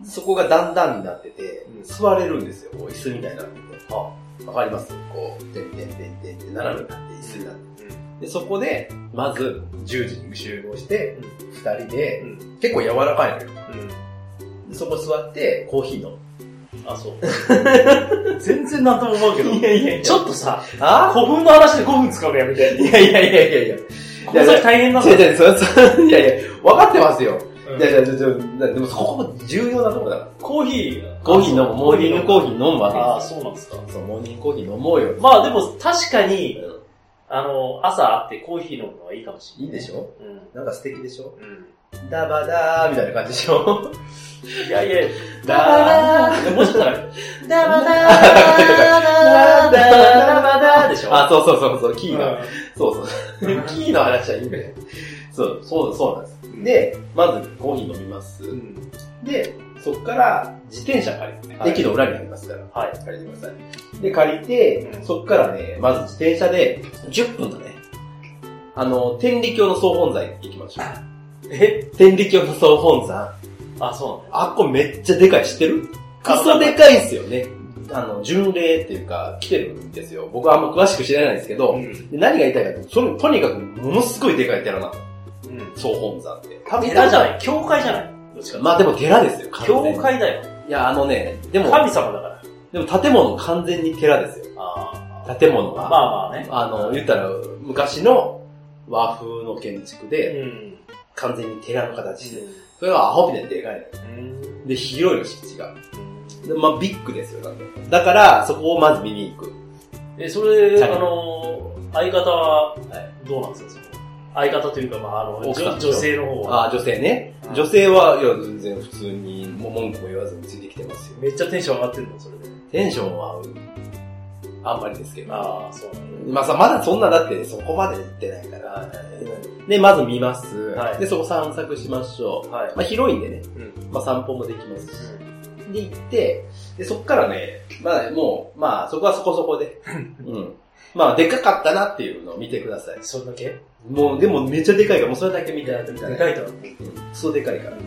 [SPEAKER 3] ん。
[SPEAKER 2] そこが段々になってて
[SPEAKER 3] うん、
[SPEAKER 2] 座れるんですよ。こう椅子みたいになってて。
[SPEAKER 3] あ
[SPEAKER 2] わかります？こう、てんてんてんてんって斜めになって椅子になって。
[SPEAKER 3] うん。
[SPEAKER 2] で、そこで、まず、10時に集合して、二人で
[SPEAKER 3] う、ん。
[SPEAKER 2] 結構柔らかいのよ。
[SPEAKER 3] うん。
[SPEAKER 2] でそこ座って、コーヒー飲む。
[SPEAKER 3] あ、そう。全然なんとも思うけど。
[SPEAKER 2] やいやい
[SPEAKER 3] ちょっとさ、
[SPEAKER 2] あ？
[SPEAKER 3] 古墳の話で5分使うのやめて。
[SPEAKER 2] いやいやいやいやいや。
[SPEAKER 3] この先大変なんだ
[SPEAKER 2] 違う違う、それ、それ、いやいや、分かってますよ。
[SPEAKER 3] うん
[SPEAKER 2] いやいや、でもそこも重要なとこだから。
[SPEAKER 3] コーヒー。
[SPEAKER 2] コーヒー飲む、モーニングコーヒー飲むわけ
[SPEAKER 3] ああ、
[SPEAKER 2] ですよ。
[SPEAKER 3] そうなんですか。
[SPEAKER 2] そう、モーニングコーヒー飲もうよ。
[SPEAKER 3] まあでも確かに、
[SPEAKER 2] う
[SPEAKER 3] あの、朝会ってコーヒー飲むのはいいかもしれない。
[SPEAKER 2] んいいでしょ？
[SPEAKER 3] うん。
[SPEAKER 2] なんか素敵でしょ？
[SPEAKER 3] うん。
[SPEAKER 2] ダバダーみたいな感じでしょ？
[SPEAKER 3] いやいや、
[SPEAKER 2] ダバ
[SPEAKER 3] ーもしかしたら、ダバダー
[SPEAKER 2] ダバダー
[SPEAKER 3] ダバダーでしょ？
[SPEAKER 2] あ、そうそうそうそう、キーが。
[SPEAKER 3] う
[SPEAKER 2] そうそう。キーの話はいいんだよ。そう、そう、そうなんです。で、まずコーヒー飲みます。
[SPEAKER 3] ん。
[SPEAKER 2] で、そこから自転車借りて、
[SPEAKER 3] はい
[SPEAKER 2] 駅の裏にありますから、
[SPEAKER 3] はい。
[SPEAKER 2] 借りてください。で、借りて、
[SPEAKER 3] うん
[SPEAKER 2] そこからね、まず自転車で10分だね。あの、天理教の総本山行きましょう。
[SPEAKER 3] え？
[SPEAKER 2] 天理教の総本山。
[SPEAKER 3] あ、そう
[SPEAKER 2] あっこめっちゃでかい、知ってる？ク
[SPEAKER 3] あ
[SPEAKER 2] ソでかいんすよね。あの、巡礼っていうか、来てるんですよ。僕はあんま詳しく知らないんですけど、
[SPEAKER 3] なん
[SPEAKER 2] 何が言いたいかって、そのとにかくものすごいでかい寺なの。
[SPEAKER 3] うん。うん。
[SPEAKER 2] 総本山って。多分
[SPEAKER 3] 寺じゃない、教会じゃない。どっちか。
[SPEAKER 2] まあでも寺ですよ、
[SPEAKER 3] 教会だよ。
[SPEAKER 2] いや、あのね、でも、
[SPEAKER 3] 神様だから。
[SPEAKER 2] でも建物完全に寺ですよ。
[SPEAKER 3] ああ。
[SPEAKER 2] 建物が。
[SPEAKER 3] まあまあね。
[SPEAKER 2] あの、言ったら、昔の和風の建築
[SPEAKER 3] う
[SPEAKER 2] で、
[SPEAKER 3] ん。
[SPEAKER 2] 完全に寺の形して、それはアホみたいにでかい。
[SPEAKER 3] うん。
[SPEAKER 2] で、広いの敷地が。でまあ、ビッグですよ、なんかだから、そこをまず見に行く。
[SPEAKER 3] え、それ、あの、相方は、どうなんですか相方というか、まあ、あの、女女性の方は。
[SPEAKER 2] あ女性ね
[SPEAKER 3] う。ん
[SPEAKER 2] 女性は、いや、全然普通に、もう文句も言わずについてきてますよ。
[SPEAKER 3] めっちゃテンション上がってるのそれで。
[SPEAKER 2] テンションは、あんまりですけど。
[SPEAKER 3] ああ、そうな。
[SPEAKER 2] まあさ、まだそんなだってそこまで行ってないから。で、まず見ます。
[SPEAKER 3] はい
[SPEAKER 2] で、そこ散策しましょう。
[SPEAKER 3] はい。
[SPEAKER 2] まあ広いんでね。
[SPEAKER 3] うん。
[SPEAKER 2] まあ散歩もできますし。で、行って、で、そこからね、まあもう、まあそこはそこそこで。うん。まあでかかったなっていうのを見てください。
[SPEAKER 3] それだけ？
[SPEAKER 2] もう、でもめっちゃでかいから、もうそれだけ見てやってみたい
[SPEAKER 3] でかいと。
[SPEAKER 2] そうでかいから。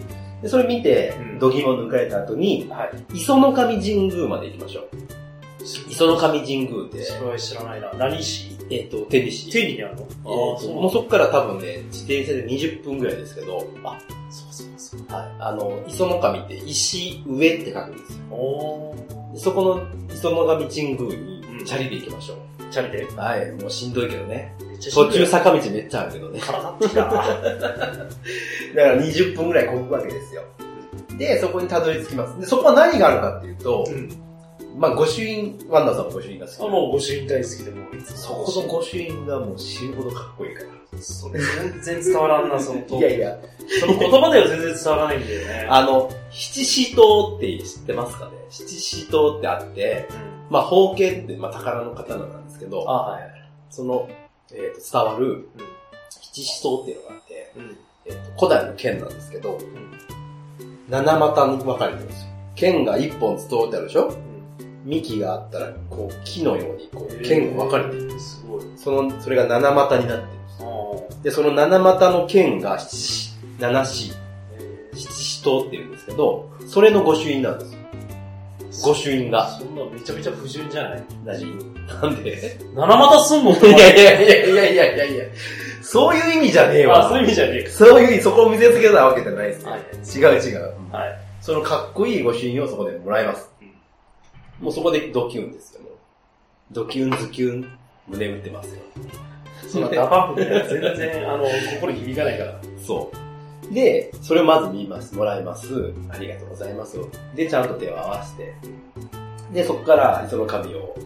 [SPEAKER 2] で、それ見て
[SPEAKER 3] うん、
[SPEAKER 2] 度肝を抜かれた後に、
[SPEAKER 3] はい。
[SPEAKER 2] 磯の神神宮まで行きましょう。磯の神神宮って、
[SPEAKER 3] それは知らないな。何市？
[SPEAKER 2] えっ、と、天理市。
[SPEAKER 3] 天理にあるの？
[SPEAKER 2] えーともうそこから多分ね、自転車で20分ぐらいですけど、あ、
[SPEAKER 3] そうそうそう。
[SPEAKER 2] はい。あの、磯の神って石上って書くんですよ。
[SPEAKER 3] お
[SPEAKER 2] そこの磯の神神宮に
[SPEAKER 3] うん
[SPEAKER 2] チャリで行きましょ
[SPEAKER 3] チャリで？
[SPEAKER 2] う。はい。もうしんどいけどね。途中坂道めっちゃあるけどね。
[SPEAKER 3] 体ってきたな。
[SPEAKER 2] だから20分ぐらいこぐわけですよ。で、そこにたどり着きます。で、そこは何があるかっていうと、
[SPEAKER 3] うん。
[SPEAKER 2] まあ、御朱印、ワンダーさんも御朱印が好き。
[SPEAKER 3] あ、もう御朱印大好きで、もういつ
[SPEAKER 2] そ
[SPEAKER 3] も。
[SPEAKER 2] この御朱印がもう死ぬほどかっこいいから。
[SPEAKER 3] それ全然伝わらんな、その通り
[SPEAKER 2] いやいや、
[SPEAKER 3] その言葉では全然伝わらないんだよね。
[SPEAKER 2] あの、七支刀って知ってますかね？七支刀ってあって、
[SPEAKER 3] うん。
[SPEAKER 2] まあ、宝剣って、まあ、宝の刀なんですけど、
[SPEAKER 3] あ、はい。
[SPEAKER 2] その、えーと伝わる
[SPEAKER 3] うん。
[SPEAKER 2] 七支刀っていうのがあって、
[SPEAKER 3] うん。
[SPEAKER 2] えーと古代の剣なんですけど、七股に分かれてるんですよ。剣が一本伝わってあるでしょ？幹があったら、こう、木のように、こう、剣が分かれてる。
[SPEAKER 3] る。すごい。
[SPEAKER 2] その、それが七股になってるんです。で、その七股の剣が七、七支、七支刀って言うんですけど、それの御朱印なんですよ。御朱印が。
[SPEAKER 3] そんなめちゃめちゃ不純じゃない？
[SPEAKER 2] 何？なんで？
[SPEAKER 3] 七股すんの
[SPEAKER 2] いやいやいやいやいやいやいやそういう意味じゃねえわ。
[SPEAKER 3] あ、そういう意味じゃねえ
[SPEAKER 2] そういう意味、そこを見せつけたわけじゃないです。
[SPEAKER 3] はい。
[SPEAKER 2] 違う違う。
[SPEAKER 3] はい。
[SPEAKER 2] そのかっこいい御朱印をそこでもらえます。もうそこでドキュンですよ。ドキュンズキュン、胸打ってますよ。
[SPEAKER 3] そんな DA PUMP みたいな全然、あの、心に響かないから。
[SPEAKER 2] そう。で、それをまず見ます。もらいます。ありがとうございます。で、ちゃんと手を合わせて。で、そこから、その紙を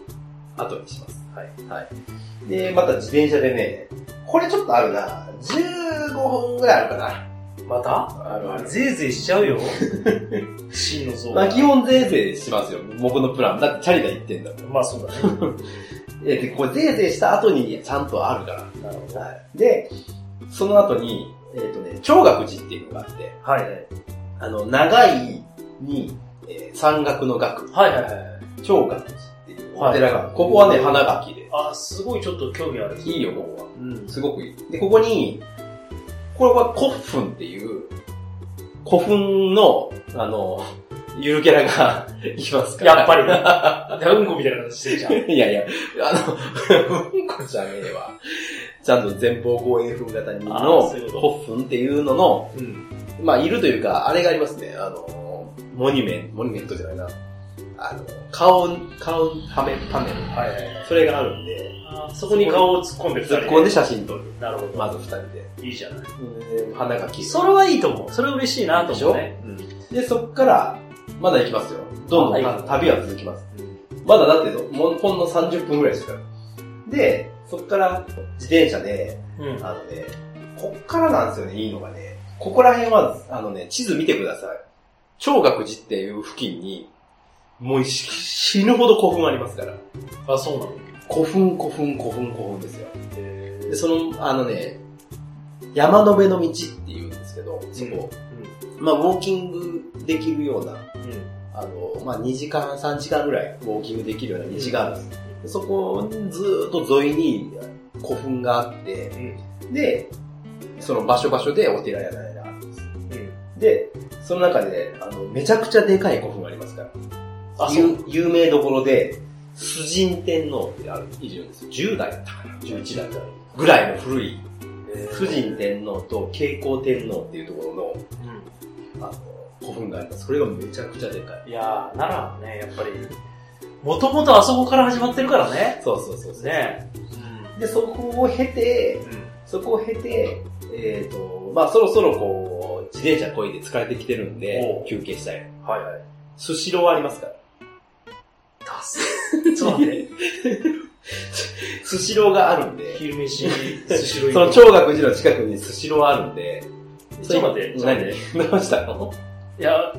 [SPEAKER 2] 後にします。
[SPEAKER 3] はい。
[SPEAKER 2] はい。で、また自転車でね、これちょっとあるな。15分ぐらいあるかな。
[SPEAKER 3] また？
[SPEAKER 2] あるある。
[SPEAKER 3] ぜいぜいしちゃうよ。真の像
[SPEAKER 2] まあ基本ぜいぜいしますよ。僕のプラン。だってチャリで行ってんだもん。
[SPEAKER 3] まあそうだね。
[SPEAKER 2] え、で、これぜいぜいした後にちゃんとあるから。
[SPEAKER 3] なるほど。
[SPEAKER 2] はい。で、その後に、えっ、とね、長岳寺っていうのがあって、
[SPEAKER 3] はいはい。
[SPEAKER 2] あの、長いに、えー山岳の岳、
[SPEAKER 3] はいはいはい。
[SPEAKER 2] 長岳寺っていうお寺がある、ここはね、花垣で。
[SPEAKER 3] あ、すごいちょっと興味ある。
[SPEAKER 2] いいよ、ここは。
[SPEAKER 3] うん。
[SPEAKER 2] すごくいい。で、ここに、これは古墳っていう、古墳の、あの、ゆるキャラがいますから。
[SPEAKER 3] やっぱりね。うんこみたいな形してるじゃん。
[SPEAKER 2] いやいや、あの、うんこじゃねえわ。ちゃんと前方後円墳型にの
[SPEAKER 3] そういうこ
[SPEAKER 2] 古墳っていうのの、
[SPEAKER 3] うん。
[SPEAKER 2] まあ、いるというか、あれがありますね。あの、モニュメント、モニュメントじゃないな。あの、顔、顔パネル、パネル。
[SPEAKER 3] はいはい。
[SPEAKER 2] それがあるんで、
[SPEAKER 3] あそこに顔を突っ込んで
[SPEAKER 2] 突っ込んで写真撮る。
[SPEAKER 3] なるほど。
[SPEAKER 2] まず二人で。
[SPEAKER 3] いいじゃない。
[SPEAKER 2] で花が綺麗
[SPEAKER 3] それはいいと思う。それ嬉しいなと思うね。
[SPEAKER 2] で、そっから、まだ行きますよ。どんどん
[SPEAKER 3] はい
[SPEAKER 2] 旅は続きます。まだだってもうほんの30分ぐらいですから。で、そっから自転車で、
[SPEAKER 3] うん。うん。
[SPEAKER 2] あのね、こっからなんですよね、いいのがね。ここら辺は、あのね、地図見てください。長岳寺っていう付近に、もうし死ぬほど古墳ありますから。
[SPEAKER 3] あ、そうなの？
[SPEAKER 2] 古墳、古墳、古墳、古墳ですよ。
[SPEAKER 3] へ
[SPEAKER 2] で、その、あのね、山の辺の道って言うんですけど、そこ、まあ、ウォーキングできるような、
[SPEAKER 3] うん。
[SPEAKER 2] あの、まあ、2時間、3時間ぐらいウォーキングできるような道があるんです。でそこにずーっと沿いに古墳があって、
[SPEAKER 3] うん。
[SPEAKER 2] で、その場所場所でお寺やらがあるんです。
[SPEAKER 3] うん。
[SPEAKER 2] で、その中で、あの、めちゃくちゃでかい古墳がありますから。
[SPEAKER 3] あ、そう。
[SPEAKER 2] 有有名どころで、崇神天皇ってある、いるんですよ。10代だったかな ?11 代ぐらいの古い、崇神天皇と慶光天皇っていうところの、
[SPEAKER 3] う
[SPEAKER 2] あの、古墳があります。それがめちゃくちゃでかい。
[SPEAKER 3] ん。いやー、奈良はね、やっぱり、もともとあそこから始まってるからね。
[SPEAKER 2] そうそうそうそう。
[SPEAKER 3] ね
[SPEAKER 2] で、そこを経て、
[SPEAKER 3] うん。
[SPEAKER 2] そこを経て、えっ、と、まあそろそろこう、自転車こいで疲れてきてるんで休憩したい。
[SPEAKER 3] はいはい。
[SPEAKER 2] スシローありますから。
[SPEAKER 3] ダス。ちょっと待って。
[SPEAKER 2] スシローがあるんで、
[SPEAKER 3] 昼飯、寿司類
[SPEAKER 2] その長岳寺の近くにスシローあるんで、
[SPEAKER 3] ちょっと待って、ちょっと待って。
[SPEAKER 2] 何？どうしたの？
[SPEAKER 3] いや、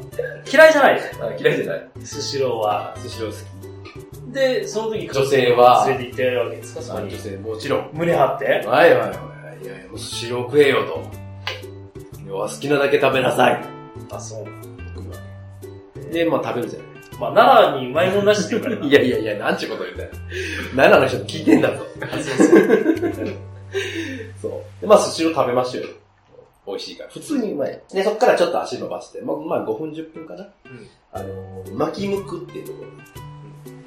[SPEAKER 3] 嫌いじゃない。
[SPEAKER 2] あ嫌いじゃない。
[SPEAKER 3] スシローは。
[SPEAKER 2] スシロー好
[SPEAKER 3] で、その時
[SPEAKER 2] 女性は
[SPEAKER 3] 連れて行ってやるわけですか、
[SPEAKER 2] き。
[SPEAKER 3] そ
[SPEAKER 2] 女。性もちろん。
[SPEAKER 3] 胸張って。
[SPEAKER 2] はいはいはい。いやいや、もうスシロー食えよと。要は好きなだけ食べなさい。
[SPEAKER 3] あ、そう。
[SPEAKER 2] で、まあ食べるじゃない。
[SPEAKER 3] まあ、奈良にうまいもんなしって言うからな。
[SPEAKER 2] いやいやいや、なんちゅうこと言うんだよ。奈良の人聞いてんだぞ。
[SPEAKER 3] あそうそう。
[SPEAKER 2] そう。で、まあ、寿司を食べましょうよ。美味しいから。普通にうまい。で、そっからちょっと足伸ばして、まあ、まあ、5分10分かな。
[SPEAKER 3] うん
[SPEAKER 2] あのー、巻きむくっていうところ。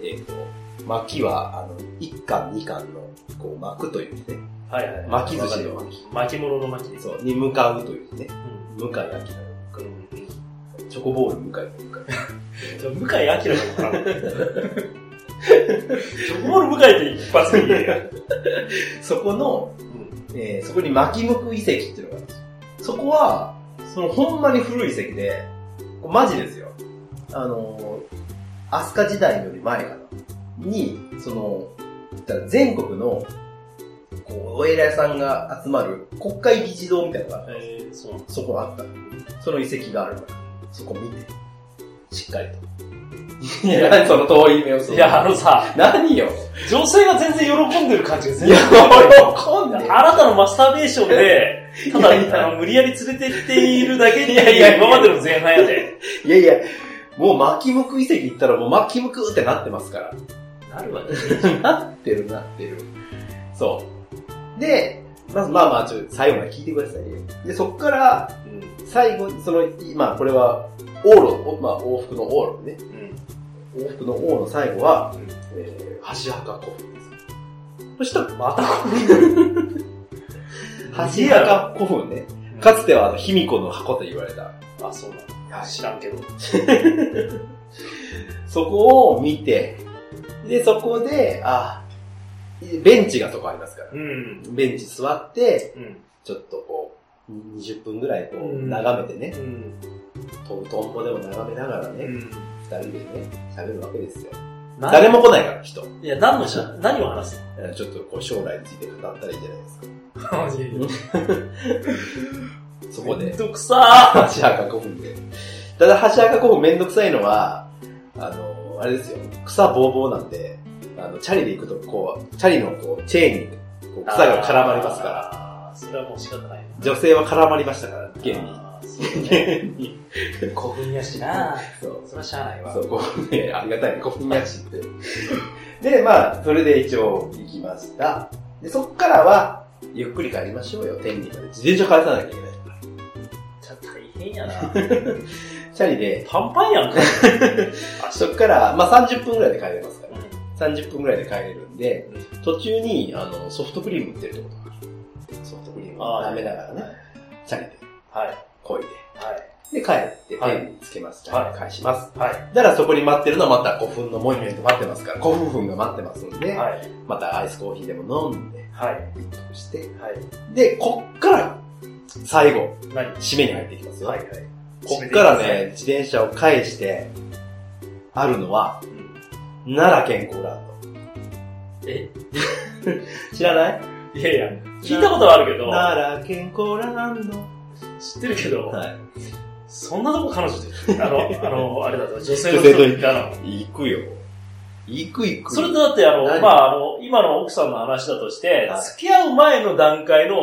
[SPEAKER 2] えっ、と、巻きは、あの、1巻2巻の、こう、巻くというね。
[SPEAKER 3] はいはい。
[SPEAKER 2] 巻き寿司の巻き。
[SPEAKER 3] 巻き物の巻きです。
[SPEAKER 2] そう、に向かうというね。
[SPEAKER 3] うん。
[SPEAKER 2] 向井明の向か
[SPEAKER 3] うん。
[SPEAKER 2] う。チョコボール向井の向かう。
[SPEAKER 3] じゃあ向井明かもわからん。チョコボール向井って一発で言えよ。
[SPEAKER 2] そこの、
[SPEAKER 3] うん。
[SPEAKER 2] えーそこに巻きむく遺跡っていうのがあるんですよ。そこは、そのほんまに古い遺跡で、マジですよ。あのー、飛鳥時代より前かな。に、その、全国の、こう、お偉いさんが集まる国会議事堂みたいなのがある。
[SPEAKER 3] えー、そうなん
[SPEAKER 2] そこあった。その遺跡があるから、そこ見て、しっかりと。いや、何その遠い目をする
[SPEAKER 3] いや、あのさ、
[SPEAKER 2] 何よ。
[SPEAKER 3] 女性が全然喜んでる感じが全
[SPEAKER 2] いや、
[SPEAKER 3] 然
[SPEAKER 2] 喜んで。
[SPEAKER 3] あなたのマスターベーションで、ただ、
[SPEAKER 2] いや
[SPEAKER 3] あの、無理やり連れてっているだけって
[SPEAKER 2] いやいや
[SPEAKER 3] 今までの前半やで。
[SPEAKER 2] いやいや、もう巻きむく遺跡行ったらもう巻きむくってなってますから。
[SPEAKER 3] なるわね。
[SPEAKER 2] なってるなってる。そう。で、まずまあまあ、ちょっと最後まで聞いてくださいよ。で、そっから、
[SPEAKER 3] うん。
[SPEAKER 2] 最後に、その、まあこれは、往路、おまあ往復の往路ね。
[SPEAKER 3] うん。
[SPEAKER 2] 往復の往路最後は、
[SPEAKER 3] うん
[SPEAKER 2] えー、橋墓古墳です。そしたら、
[SPEAKER 3] またこれ
[SPEAKER 2] 橋墓古墳ね。かつてはあの、卑弥呼の箱と言われた。
[SPEAKER 3] あ、そうなの。知らんけど。
[SPEAKER 2] そこを見て、で、そこで、あ、ベンチがそこありますから。
[SPEAKER 3] うん。
[SPEAKER 2] ベンチ座って、
[SPEAKER 3] うん。
[SPEAKER 2] ちょっとこう、20分ぐらいこう、
[SPEAKER 3] うん
[SPEAKER 2] 眺めてね、
[SPEAKER 3] うん。
[SPEAKER 2] トトンボでも眺めながらね、
[SPEAKER 3] うん。
[SPEAKER 2] 二人でね、喋るわけですよ。
[SPEAKER 3] な
[SPEAKER 2] 誰も来ないから、人。
[SPEAKER 3] いや、何のしゃ、何を話す
[SPEAKER 2] ちょっとこう、将来について語ったらいいじゃないですか。
[SPEAKER 3] の
[SPEAKER 2] そこで
[SPEAKER 3] めん、どくさ
[SPEAKER 2] 橋墓古墳で。ただ、橋墓古墳めんどくさいのは、あの、あれですよ、草ぼうぼうなんで、あの、チャリで行くと、こう、チャリのこう、チェーンに、こう
[SPEAKER 3] ー
[SPEAKER 2] 草が絡まりますから、
[SPEAKER 3] ら。それはもう仕方ない。
[SPEAKER 2] 女性は絡まりましたから、現に。
[SPEAKER 3] あーね。古墳やしな
[SPEAKER 2] そう。
[SPEAKER 3] それはしゃあないわ。
[SPEAKER 2] そう、5分ね、ありがたい、5分やしって。で、まあ、それで一応行きました。で、そっからは、ゆっくり帰りましょうよ、天理まで。自転車返さなきゃいけない。
[SPEAKER 3] じゃあ大変やな
[SPEAKER 2] チャリで、
[SPEAKER 3] パンパンやんか。
[SPEAKER 2] そっから、まあ30分ぐらいで帰れますから。30分ぐらいで帰れるんで、途中に、あの、ソフトクリーム売ってるところがあるソフトクリームを舐めながらね、チャリで、
[SPEAKER 3] はい。
[SPEAKER 2] こいで。
[SPEAKER 3] はい。
[SPEAKER 2] で、帰って、
[SPEAKER 3] はい
[SPEAKER 2] ペンにつけます。チャリで返します。
[SPEAKER 3] はい。
[SPEAKER 2] だからそこに待ってるのはまた古墳のモニュメント待ってますから、古墳墳が待ってますんで、
[SPEAKER 3] はい。
[SPEAKER 2] またアイスコーヒーでも飲んで、
[SPEAKER 3] はい。
[SPEAKER 2] 一服して、
[SPEAKER 3] はい。
[SPEAKER 2] で、こっから、最後、
[SPEAKER 3] 何？
[SPEAKER 2] 締めに入っていきますよ。
[SPEAKER 3] はいはい。
[SPEAKER 2] こっからね、自転車を返して、あるのは、奈良健康ラン
[SPEAKER 3] え？
[SPEAKER 2] ド。知らない？
[SPEAKER 3] いやいや、聞いたことはあるけど、
[SPEAKER 2] 奈良健康ラン
[SPEAKER 3] 知ってるけど
[SPEAKER 2] ド。、はい。
[SPEAKER 3] そんなとこ彼女で、あの、あの、あれだと、女性の人ってあの、
[SPEAKER 2] 行くよ。行く行く。
[SPEAKER 3] それとだってあの、
[SPEAKER 2] 何？
[SPEAKER 3] まああの、今の奥さんの話だとして、
[SPEAKER 2] はい
[SPEAKER 3] 付き合う前の段階の、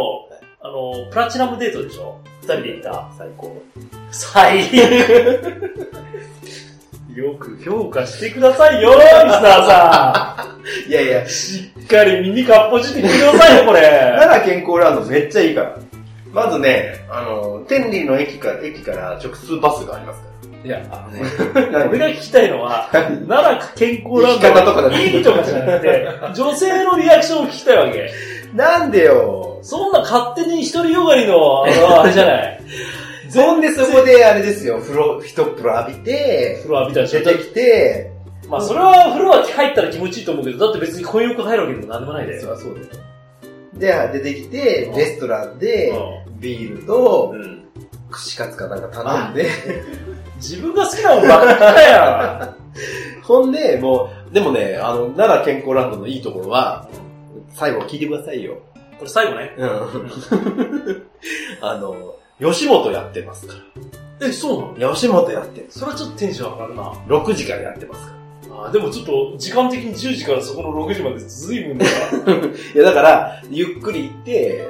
[SPEAKER 3] あの、プラチナムデートでしょ？二人で行った。
[SPEAKER 2] 最高。
[SPEAKER 3] 最悪。よく評価してくださいよ、リスナーさ
[SPEAKER 2] いやいや
[SPEAKER 3] ん。、しっかり耳かっぽじってくださいよ、これ。
[SPEAKER 2] 奈良健康ランドめっちゃいいから。まずね、あの、天理の駅から、駅から直通バスがありますか
[SPEAKER 3] いや、あのね、
[SPEAKER 2] ら。
[SPEAKER 3] 俺が聞きたいのは、奈良健康ランド
[SPEAKER 2] 生き方とか
[SPEAKER 3] じゃなくて、女性のリアクションを聞きたいわけ。
[SPEAKER 2] なんでよ？
[SPEAKER 3] そんな勝手に一人よがりの、あの、あれじゃない？
[SPEAKER 2] そんでそこであれですよ、風呂、一風呂浴びて、
[SPEAKER 3] 風呂浴びたでしょ
[SPEAKER 2] 出てきて、
[SPEAKER 3] まあ、それは風呂は入ったら気持ちいいと思うけど、だって別に混浴入るわけでもなんでもないで。
[SPEAKER 2] そうだよ。で、出てきて、レストランで、ビールと
[SPEAKER 3] う、ん。
[SPEAKER 2] 串カツかなんか頼んで、
[SPEAKER 3] 自分が好きなもんばっかりや
[SPEAKER 2] ほんで、もう、でもね、あの、奈良健康ランドのいいところは、最後聞いてくださいよ。
[SPEAKER 3] これ最後ね。
[SPEAKER 2] うん。あの、吉本やってますか
[SPEAKER 3] え、そうなの？
[SPEAKER 2] ら。吉本やってる。
[SPEAKER 3] それはちょっとテンション上がるな。
[SPEAKER 2] 6時からやってますか
[SPEAKER 3] あでもちょっと、時間的に10時からそこの6時までずいぶんだ。
[SPEAKER 2] ら。いや、だから、ゆっくり行って、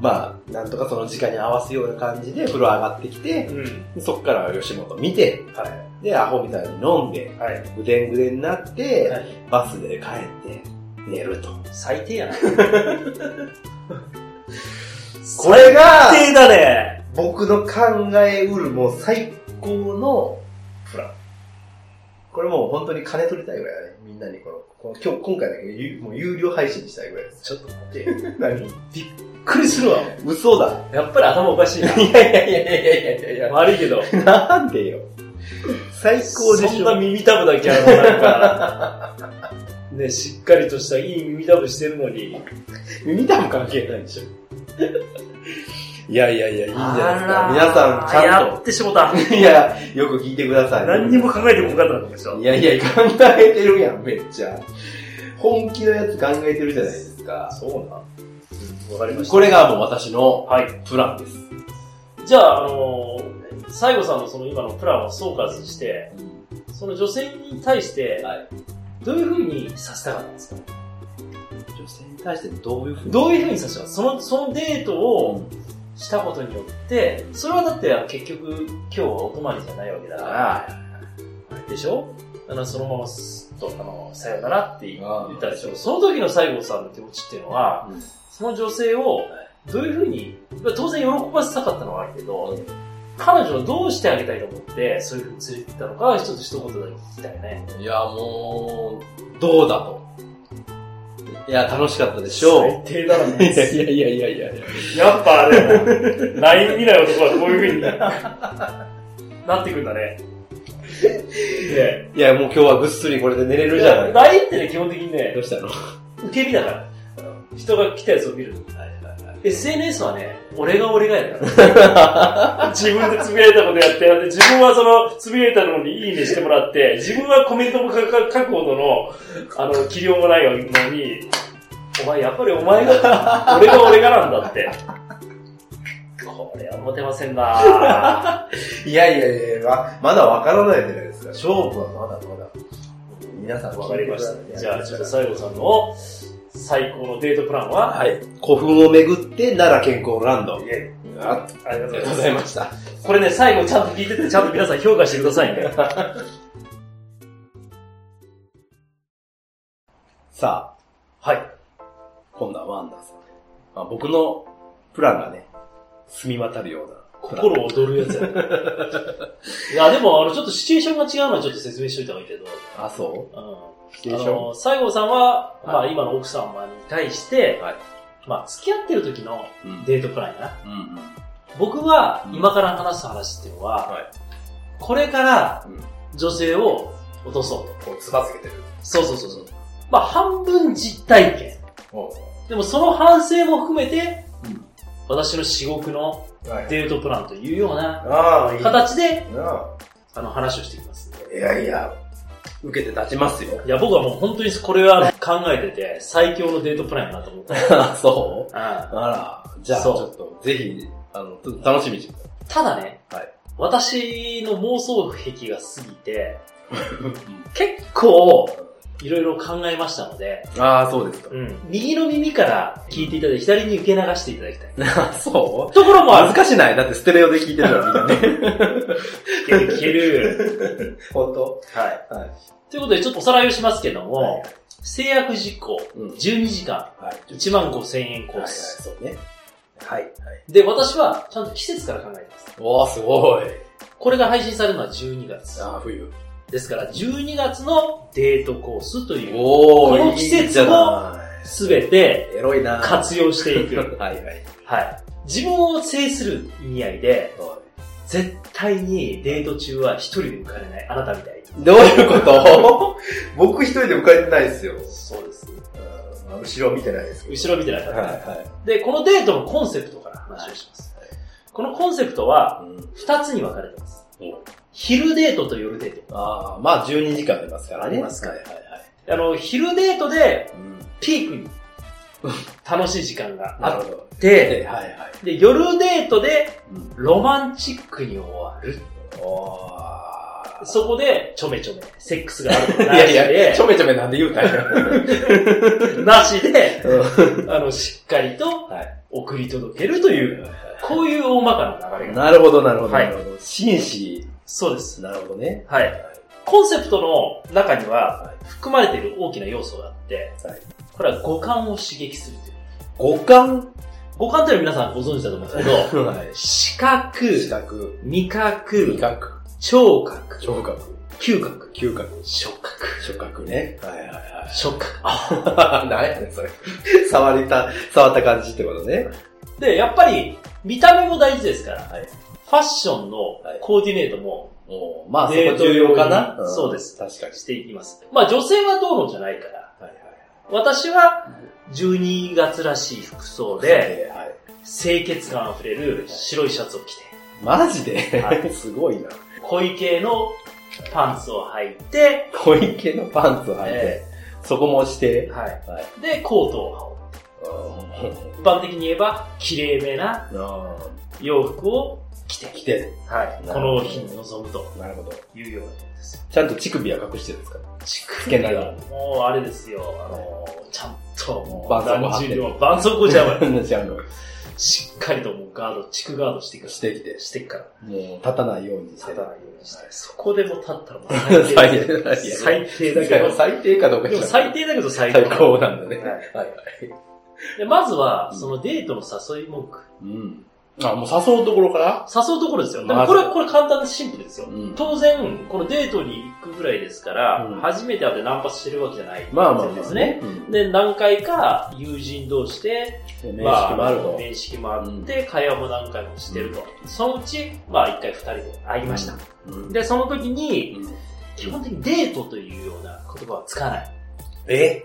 [SPEAKER 2] まあ、なんとかその時間に合わせような感じで風呂上がってきて、
[SPEAKER 3] うん。
[SPEAKER 2] そっから吉本見て、
[SPEAKER 3] はい。
[SPEAKER 2] で、アホみたいに飲んで、
[SPEAKER 3] はい。
[SPEAKER 2] ぐでんぐでんになって、
[SPEAKER 3] はい
[SPEAKER 2] バスで帰って、寝ると。
[SPEAKER 3] 最低やな。
[SPEAKER 2] これが、
[SPEAKER 3] 最低だね。
[SPEAKER 2] 僕の考えうるもう最高のプラン。これもう本当に金取りたいぐらいだね。みんなにこの、この今日、今回だけゆもう有料配信したいぐらいです。
[SPEAKER 3] ちょっと待って。
[SPEAKER 2] 何？
[SPEAKER 3] びっくりするわ。
[SPEAKER 2] 嘘だ。
[SPEAKER 3] やっぱり頭おかしいな。
[SPEAKER 2] いやいやいやいやいやいや
[SPEAKER 3] 悪いけど。
[SPEAKER 2] なんでよ。最高でしょ。
[SPEAKER 3] そんな耳たぶだけあの、なんか、ね、しっかりとしたいい耳たぶしてるのに。
[SPEAKER 2] 耳たぶ関係ないでしょ。いやいやいや、いいんじゃないですか。皆さんちゃ
[SPEAKER 3] や
[SPEAKER 2] ん
[SPEAKER 3] ってしもた。
[SPEAKER 2] と。いや、よく聞いてください。
[SPEAKER 3] 何にも考えてもよかったんでしょ
[SPEAKER 2] い。やいや、考えてるやん、めっちゃ。本気のやつ考えてるじゃないですか。
[SPEAKER 3] そうな。うんわかりました。
[SPEAKER 2] これがもう私の
[SPEAKER 3] はい。
[SPEAKER 2] プランです。
[SPEAKER 3] じゃあ、あのー、西郷さんのその今のプランを総括して、その女性に対して、
[SPEAKER 2] はい
[SPEAKER 3] どういう風にさせたかったんですか？
[SPEAKER 2] 女性に対してどういうふうに？
[SPEAKER 3] どういう風にさせたかその、そのデートをしたことによって、それはだって結局今日はお泊まりじゃないわけだから、でしょ？あの、そのまますっと、あの、さよならって言ったでしょ？その時の西郷さんの気持ちっていうのは、
[SPEAKER 2] うん。
[SPEAKER 3] その女性をどういうふうに、当然喜ばせたかったのはあるけど、彼女をどうしてあげたいと思って、そういうふうに連れて行ったのか、一つ一言だけ聞きたいね。
[SPEAKER 2] いや、もう、どうだと。いや、楽しかったでしょう。
[SPEAKER 3] 最低だな、
[SPEAKER 2] いやいやいやいやいやいや。
[SPEAKER 3] やっぱあれだな。LINE 見ない男はこういうふうにな ってくんだね。で、
[SPEAKER 2] いや、もう今日はぐっすりこれで寝れるじゃない。
[SPEAKER 3] LINE ってね、基本的にね
[SPEAKER 2] ど、うしたの？
[SPEAKER 3] 受け身だから。人が来たやつを見る。SNS はね、俺が俺がやから。自分でつぶやいたことやって、で自分はその、つぶやいたのにいいねしてもらって、自分はコメントも書くほどの、あの、器量もないのに、お前、やっぱりお前が、俺が俺がなんだって。これはモテませんない
[SPEAKER 2] やいやいや、ままだわからないじゃないですか。勝負はまだまだ。皆さん
[SPEAKER 3] わかりました。じゃあ、ちょっと
[SPEAKER 2] 最
[SPEAKER 3] 西郷さんの、最高のデートプランは、
[SPEAKER 2] はい。古墳を巡って奈良健康ランド。あ
[SPEAKER 3] ありがとうございま
[SPEAKER 2] した。
[SPEAKER 3] これね、最後ちゃんと聞いてて、ちゃんと皆さん評価してくださいね。
[SPEAKER 2] さ
[SPEAKER 3] はい。
[SPEAKER 2] あ、今度はワンダーさん。まあ、僕のプランがね、澄み渡るような。
[SPEAKER 3] 心躍るやつや。いや、でも、あの、ちょっとシチュエーションが違うのはちょっと説明しといた方がいいけど、
[SPEAKER 2] あ、そ
[SPEAKER 3] うん。
[SPEAKER 2] シチュエーション
[SPEAKER 3] あの、西郷さんは、まあ
[SPEAKER 2] はい
[SPEAKER 3] 今の奥様に対して、
[SPEAKER 2] はい
[SPEAKER 3] まあ付き合ってる時の
[SPEAKER 2] ううん。
[SPEAKER 3] デートプランやな。
[SPEAKER 2] うんうん。
[SPEAKER 3] 僕は
[SPEAKER 2] うん
[SPEAKER 3] 今から話す話っていうのは、
[SPEAKER 2] はい。
[SPEAKER 3] これから
[SPEAKER 2] うん。
[SPEAKER 3] 女性を落とそうと。
[SPEAKER 2] こう、つばつけてる。
[SPEAKER 3] そうそうそうそう。まあ半分実体験。
[SPEAKER 2] お
[SPEAKER 3] でもその反省も含めて、
[SPEAKER 2] うん
[SPEAKER 3] 私の至極の
[SPEAKER 2] はい。
[SPEAKER 3] デートプランというような。形で、
[SPEAKER 2] な
[SPEAKER 3] あの話をしていきます。
[SPEAKER 2] あいやいや、受けて立ちますよ。
[SPEAKER 3] いや、僕はもう本当にこれは考えてて、最強のデートプランやなと思って。
[SPEAKER 2] あ、そう？
[SPEAKER 3] あ
[SPEAKER 2] あ。ら、じゃあちょっと、ぜひ、あの、楽しみにして。
[SPEAKER 3] ただね、
[SPEAKER 2] はい。
[SPEAKER 3] 私の妄想癖が過ぎて、結構、いろいろ考えましたので。
[SPEAKER 2] ああ、そうですか。
[SPEAKER 3] うん、右の耳から聞いていただいて、左に受け流していただきたい。
[SPEAKER 2] あそう？
[SPEAKER 3] ところも。
[SPEAKER 2] 恥ずかしないだってステレオで聞いてるからみんなね。
[SPEAKER 3] いけるいける。
[SPEAKER 2] 本当？
[SPEAKER 3] はい。
[SPEAKER 2] はい。
[SPEAKER 3] ということで、ちょっとおさらいをしますけども、
[SPEAKER 2] はい
[SPEAKER 3] 制約実行、
[SPEAKER 2] うん
[SPEAKER 3] 12時間、
[SPEAKER 2] はい。
[SPEAKER 3] 1万5千円コ
[SPEAKER 2] はいはい、
[SPEAKER 3] ース。
[SPEAKER 2] そうね。はい。はい。
[SPEAKER 3] で、私はちゃんと季節から考えてます。
[SPEAKER 2] おー、すごい。
[SPEAKER 3] これが配信されるのは12月。
[SPEAKER 2] ああ、冬。
[SPEAKER 3] ですから、12月のデートコースという、
[SPEAKER 2] お
[SPEAKER 3] この季節もすべて
[SPEAKER 2] エロいな
[SPEAKER 3] 活用していく。
[SPEAKER 2] はいはい。
[SPEAKER 3] はい。自分を制する意味合いで、絶対にデート中は一人で浮かれない。あなたみたいに。
[SPEAKER 2] どういうこと？僕一人で浮かれてないですよ。
[SPEAKER 3] そうです。
[SPEAKER 2] うん後ろ見てないですけ
[SPEAKER 3] 後ろ見てない。
[SPEAKER 2] はいはい。
[SPEAKER 3] で、このデートのコンセプトから話をします。このコンセプトは、
[SPEAKER 2] うん
[SPEAKER 3] 二つに分かれてます。昼デートと夜デート。
[SPEAKER 2] ああ、まあ12時間ありますからね。
[SPEAKER 3] ありますから
[SPEAKER 2] はいはいはい。
[SPEAKER 3] あの、昼デートで
[SPEAKER 2] うん
[SPEAKER 3] ピークに楽しい時間があっ。て、
[SPEAKER 2] はいはい。
[SPEAKER 3] で、夜デートで
[SPEAKER 2] うん
[SPEAKER 3] ロマンチックに終わる。そこでちょめちょめ、セックスがあるなし
[SPEAKER 2] やいや、ち
[SPEAKER 3] で
[SPEAKER 2] ょ、めちょめなんで言うたんや。
[SPEAKER 3] なしで、
[SPEAKER 2] うん
[SPEAKER 3] あの、しっかりと
[SPEAKER 2] はい。
[SPEAKER 3] 送り届けるという、こういう大まかな流れが。
[SPEAKER 2] なるほど、なるほど、
[SPEAKER 3] はい。
[SPEAKER 2] 紳士。
[SPEAKER 3] そうです。
[SPEAKER 2] なるほどね。
[SPEAKER 3] はい。コンセプトの中には
[SPEAKER 2] は
[SPEAKER 3] 含まれている大きな要素があって、
[SPEAKER 2] はい
[SPEAKER 3] これは五感を刺激するという。
[SPEAKER 2] 五感？
[SPEAKER 3] 五感というのは皆さんご存知だと思うんですけど、
[SPEAKER 2] はい。
[SPEAKER 3] 視覚、
[SPEAKER 2] 視覚、
[SPEAKER 3] 味覚、
[SPEAKER 2] 味覚、
[SPEAKER 3] 聴覚、
[SPEAKER 2] 聴覚、
[SPEAKER 3] 嗅覚、
[SPEAKER 2] 嗅覚、
[SPEAKER 3] 触覚、
[SPEAKER 2] 触覚ね。はいはいはい。
[SPEAKER 3] 触覚。あ
[SPEAKER 2] 何やねん、それ。触りた、触った感じってことね。
[SPEAKER 3] で、やっぱり、見た目も大事ですから、
[SPEAKER 2] はい
[SPEAKER 3] ファッションのコーディネートも
[SPEAKER 2] おまあ、そこ重要かな
[SPEAKER 3] 用にそうです
[SPEAKER 2] 確かに。
[SPEAKER 3] していきます。まあ女性はどうのじゃないから、
[SPEAKER 2] はいはい。
[SPEAKER 3] 私は12月らしい服装で、
[SPEAKER 2] はい。
[SPEAKER 3] 清潔感あふれる白いシャツを着て、
[SPEAKER 2] マジで、
[SPEAKER 3] は
[SPEAKER 2] すごいな。
[SPEAKER 3] 濃い系のパンツを履いて、
[SPEAKER 2] 小池のパンツを履いて、
[SPEAKER 3] え
[SPEAKER 2] そこも押して
[SPEAKER 3] ー、はい。
[SPEAKER 2] はい。
[SPEAKER 3] で、コートを羽織る。一般的に言えば、綺麗めな
[SPEAKER 2] あ
[SPEAKER 3] 洋服を着て、
[SPEAKER 2] ー来て、
[SPEAKER 3] はい。この日に臨むと
[SPEAKER 2] なるほど。
[SPEAKER 3] いうようなことですよ。
[SPEAKER 2] ちゃんと乳首は隠してるんですか？
[SPEAKER 3] 乳
[SPEAKER 2] つけない
[SPEAKER 3] もうあれですよ、あの、ちゃんと、もう、何十両絆創膏じゃない。しっかりともうガード、地区ガードしていく。
[SPEAKER 2] してきて、
[SPEAKER 3] してから。
[SPEAKER 2] もう立たないようにして
[SPEAKER 3] 立たないようにして。そこでも立ったらもう最 低
[SPEAKER 2] 最低だ
[SPEAKER 3] 最低だけど。
[SPEAKER 2] 最低かどうか
[SPEAKER 3] でも最低だけど最
[SPEAKER 2] 最
[SPEAKER 3] 高。
[SPEAKER 2] 高なんだね。
[SPEAKER 3] はい
[SPEAKER 2] はいはい。
[SPEAKER 3] でまずは、
[SPEAKER 2] うん
[SPEAKER 3] そのデートの誘い文句。
[SPEAKER 2] うん。あ、もう誘うところから？
[SPEAKER 3] 誘うところですよ。でもこれ、これ簡単でシンプルですよ。
[SPEAKER 2] うん
[SPEAKER 3] 当然、このデートに行くぐらいですから、
[SPEAKER 2] うん
[SPEAKER 3] 初めて会ってナンパしてるわけじゃない。
[SPEAKER 2] まあまあまあ
[SPEAKER 3] ですね。。
[SPEAKER 2] うん
[SPEAKER 3] で、何回か友人同士で、
[SPEAKER 2] 面識もあると。
[SPEAKER 3] 面識もあって、会話も何回もしてると。そのうち、まあ一回二人で会いました。
[SPEAKER 2] うん
[SPEAKER 3] で、その時に、
[SPEAKER 2] うん
[SPEAKER 3] 基本的にデートというような言葉は使わない。
[SPEAKER 2] え？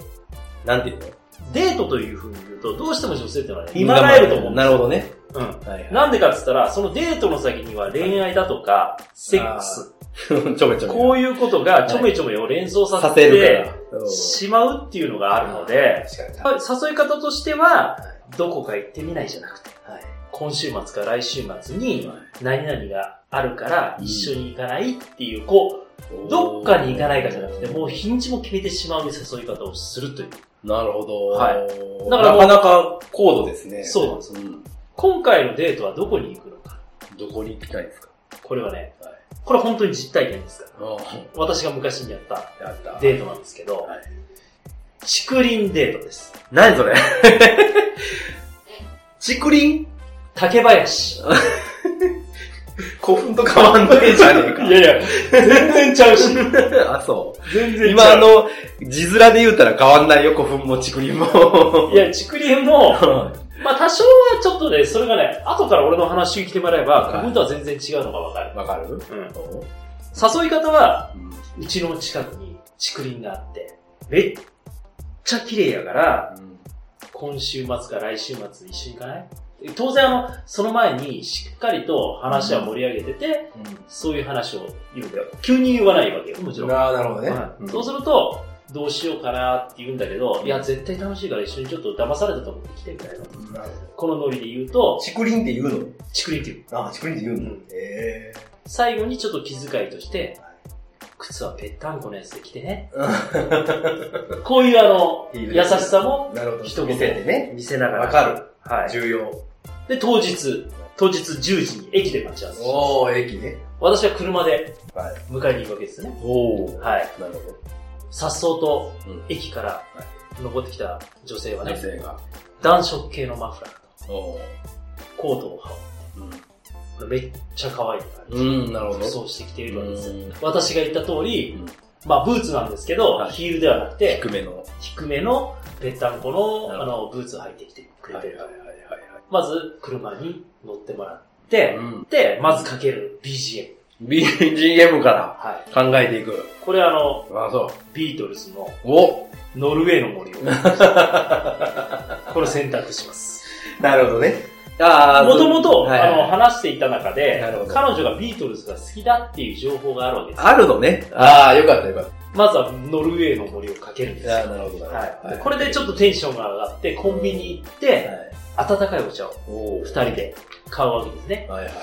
[SPEAKER 2] なんて言うの？
[SPEAKER 3] デートというふうに言うと、どうしても女性ってのはね、今がえると思うんですよ。
[SPEAKER 2] なるほどね。
[SPEAKER 3] うん。
[SPEAKER 2] はいはい。
[SPEAKER 3] なんでかって言ったら、そのデートの先には恋愛だとか、セックス、
[SPEAKER 2] ちょめちょめ。
[SPEAKER 3] こういうことがちょめちょめを連想させ
[SPEAKER 2] させる
[SPEAKER 3] て
[SPEAKER 2] から。うん
[SPEAKER 3] しまうっていうのがあるので、
[SPEAKER 2] 確かに。
[SPEAKER 3] 誘い方としては、どこか行ってみないじゃなくて、
[SPEAKER 2] はい。
[SPEAKER 3] 今週末か来週末に
[SPEAKER 2] はい
[SPEAKER 3] 何々があるから
[SPEAKER 2] うん
[SPEAKER 3] 一緒に行かないっていう、こう、どっかに行かないかじゃなくて、もう日にちも決めてしまう誘い方をするという。
[SPEAKER 2] うなるほど。
[SPEAKER 3] はいだから
[SPEAKER 2] なかなか高度ですね。
[SPEAKER 3] そうなんです
[SPEAKER 2] ん
[SPEAKER 3] 今回のデートはどこに行くのか。
[SPEAKER 2] どこに行きたいんですか？
[SPEAKER 3] これはね、
[SPEAKER 2] はい
[SPEAKER 3] これ本当に実体験ですから。
[SPEAKER 2] あ
[SPEAKER 3] 私が昔にやった
[SPEAKER 2] あ、やった。
[SPEAKER 3] デートなんですけど、
[SPEAKER 2] はい
[SPEAKER 3] 竹林デートです。
[SPEAKER 2] 何それ？竹林
[SPEAKER 3] 竹林。
[SPEAKER 2] 古墳と変わんないじゃねえか。
[SPEAKER 3] いやいや、全然ちゃうし。
[SPEAKER 2] あ、そう。
[SPEAKER 3] 全然
[SPEAKER 2] 今あの、字面で言うたら変わんないよ、古墳も竹林も。
[SPEAKER 3] いや、竹林も、
[SPEAKER 2] は
[SPEAKER 3] まあ多少はちょっとね、それがね、後から俺の話に来てもらえば、
[SPEAKER 2] はい
[SPEAKER 3] 古墳とは全然違うのがわかる。
[SPEAKER 2] わかる？
[SPEAKER 3] うん。誘い方は、
[SPEAKER 2] うん
[SPEAKER 3] うちの近くに竹林があって、めっちゃ綺麗やから、今週末か来週末一緒に行かない？当然あの、その前にしっかりと話は盛り上げてて、そういう話を言うんだよ。急に言わないわけよ、もちろん。
[SPEAKER 2] ああ、なるほどね。
[SPEAKER 3] はいそうすると、どうしようかなって言うんだけど、いや、絶対楽しいから一緒にちょっと騙されたと思って来てみたいな。
[SPEAKER 2] な
[SPEAKER 3] このノリで言うと、
[SPEAKER 2] ど。竹林って言うの？
[SPEAKER 3] 竹林っていう。
[SPEAKER 2] あ、竹林って言うの？
[SPEAKER 3] うん
[SPEAKER 2] え
[SPEAKER 3] 最後にちょっと気遣いとして、靴はぺったんこのやつで着てね。
[SPEAKER 2] え
[SPEAKER 3] こういうあの、優しさも
[SPEAKER 2] なるほど。
[SPEAKER 3] 一言
[SPEAKER 2] 見せてね。
[SPEAKER 3] 見せながら。
[SPEAKER 2] わかる。
[SPEAKER 3] はい。
[SPEAKER 2] 重要。
[SPEAKER 3] で、当日、当日10時に駅で待ち合わせします。
[SPEAKER 2] おー、駅ね。
[SPEAKER 3] 私は車で
[SPEAKER 2] はい。
[SPEAKER 3] 迎えに行くわけですね。
[SPEAKER 2] おー。
[SPEAKER 3] はい。
[SPEAKER 2] なるほ
[SPEAKER 3] さっそうと
[SPEAKER 2] ど。うん。
[SPEAKER 3] 駅から登ってきた女性はね、
[SPEAKER 2] 女性が。
[SPEAKER 3] 暖色系のマフラーと
[SPEAKER 2] おー。
[SPEAKER 3] コートを羽織って、これめっちゃ可愛い感じ。
[SPEAKER 2] うん、なるほど。
[SPEAKER 3] 服装してきているわけですよ
[SPEAKER 2] うん。
[SPEAKER 3] 私が言った通り、
[SPEAKER 2] うん
[SPEAKER 3] まあブーツなんですけど、
[SPEAKER 2] はい
[SPEAKER 3] ヒールではなくて、
[SPEAKER 2] 低めの。
[SPEAKER 3] 低めのぺったんこのあのブーツを履いてきてくれてる。
[SPEAKER 2] はいはいはい
[SPEAKER 3] まず車に乗ってもらって、
[SPEAKER 2] うん
[SPEAKER 3] で、まずかける BGM。
[SPEAKER 2] BGM から
[SPEAKER 3] はい。
[SPEAKER 2] 考えていく。
[SPEAKER 3] これあの、
[SPEAKER 2] あ、そ
[SPEAKER 3] ビートルズの
[SPEAKER 2] う。お
[SPEAKER 3] ノルウェーの森を、これ選択します。
[SPEAKER 2] なるほどね。あ
[SPEAKER 3] もともと、
[SPEAKER 2] はいはい
[SPEAKER 3] あの、話していた中で彼女がビートルズが好きだっていう情報があるわけです。
[SPEAKER 2] あるのね。ああ、よかったよかっ
[SPEAKER 3] まずはノルウェーの森をかけるんですよ。
[SPEAKER 2] あ、なるほど。
[SPEAKER 3] はい。でこれでちょっとテンションが上がって、コンビニ行って、温かいお茶を
[SPEAKER 2] お
[SPEAKER 3] 二人で買うわけですね。
[SPEAKER 2] はいはい。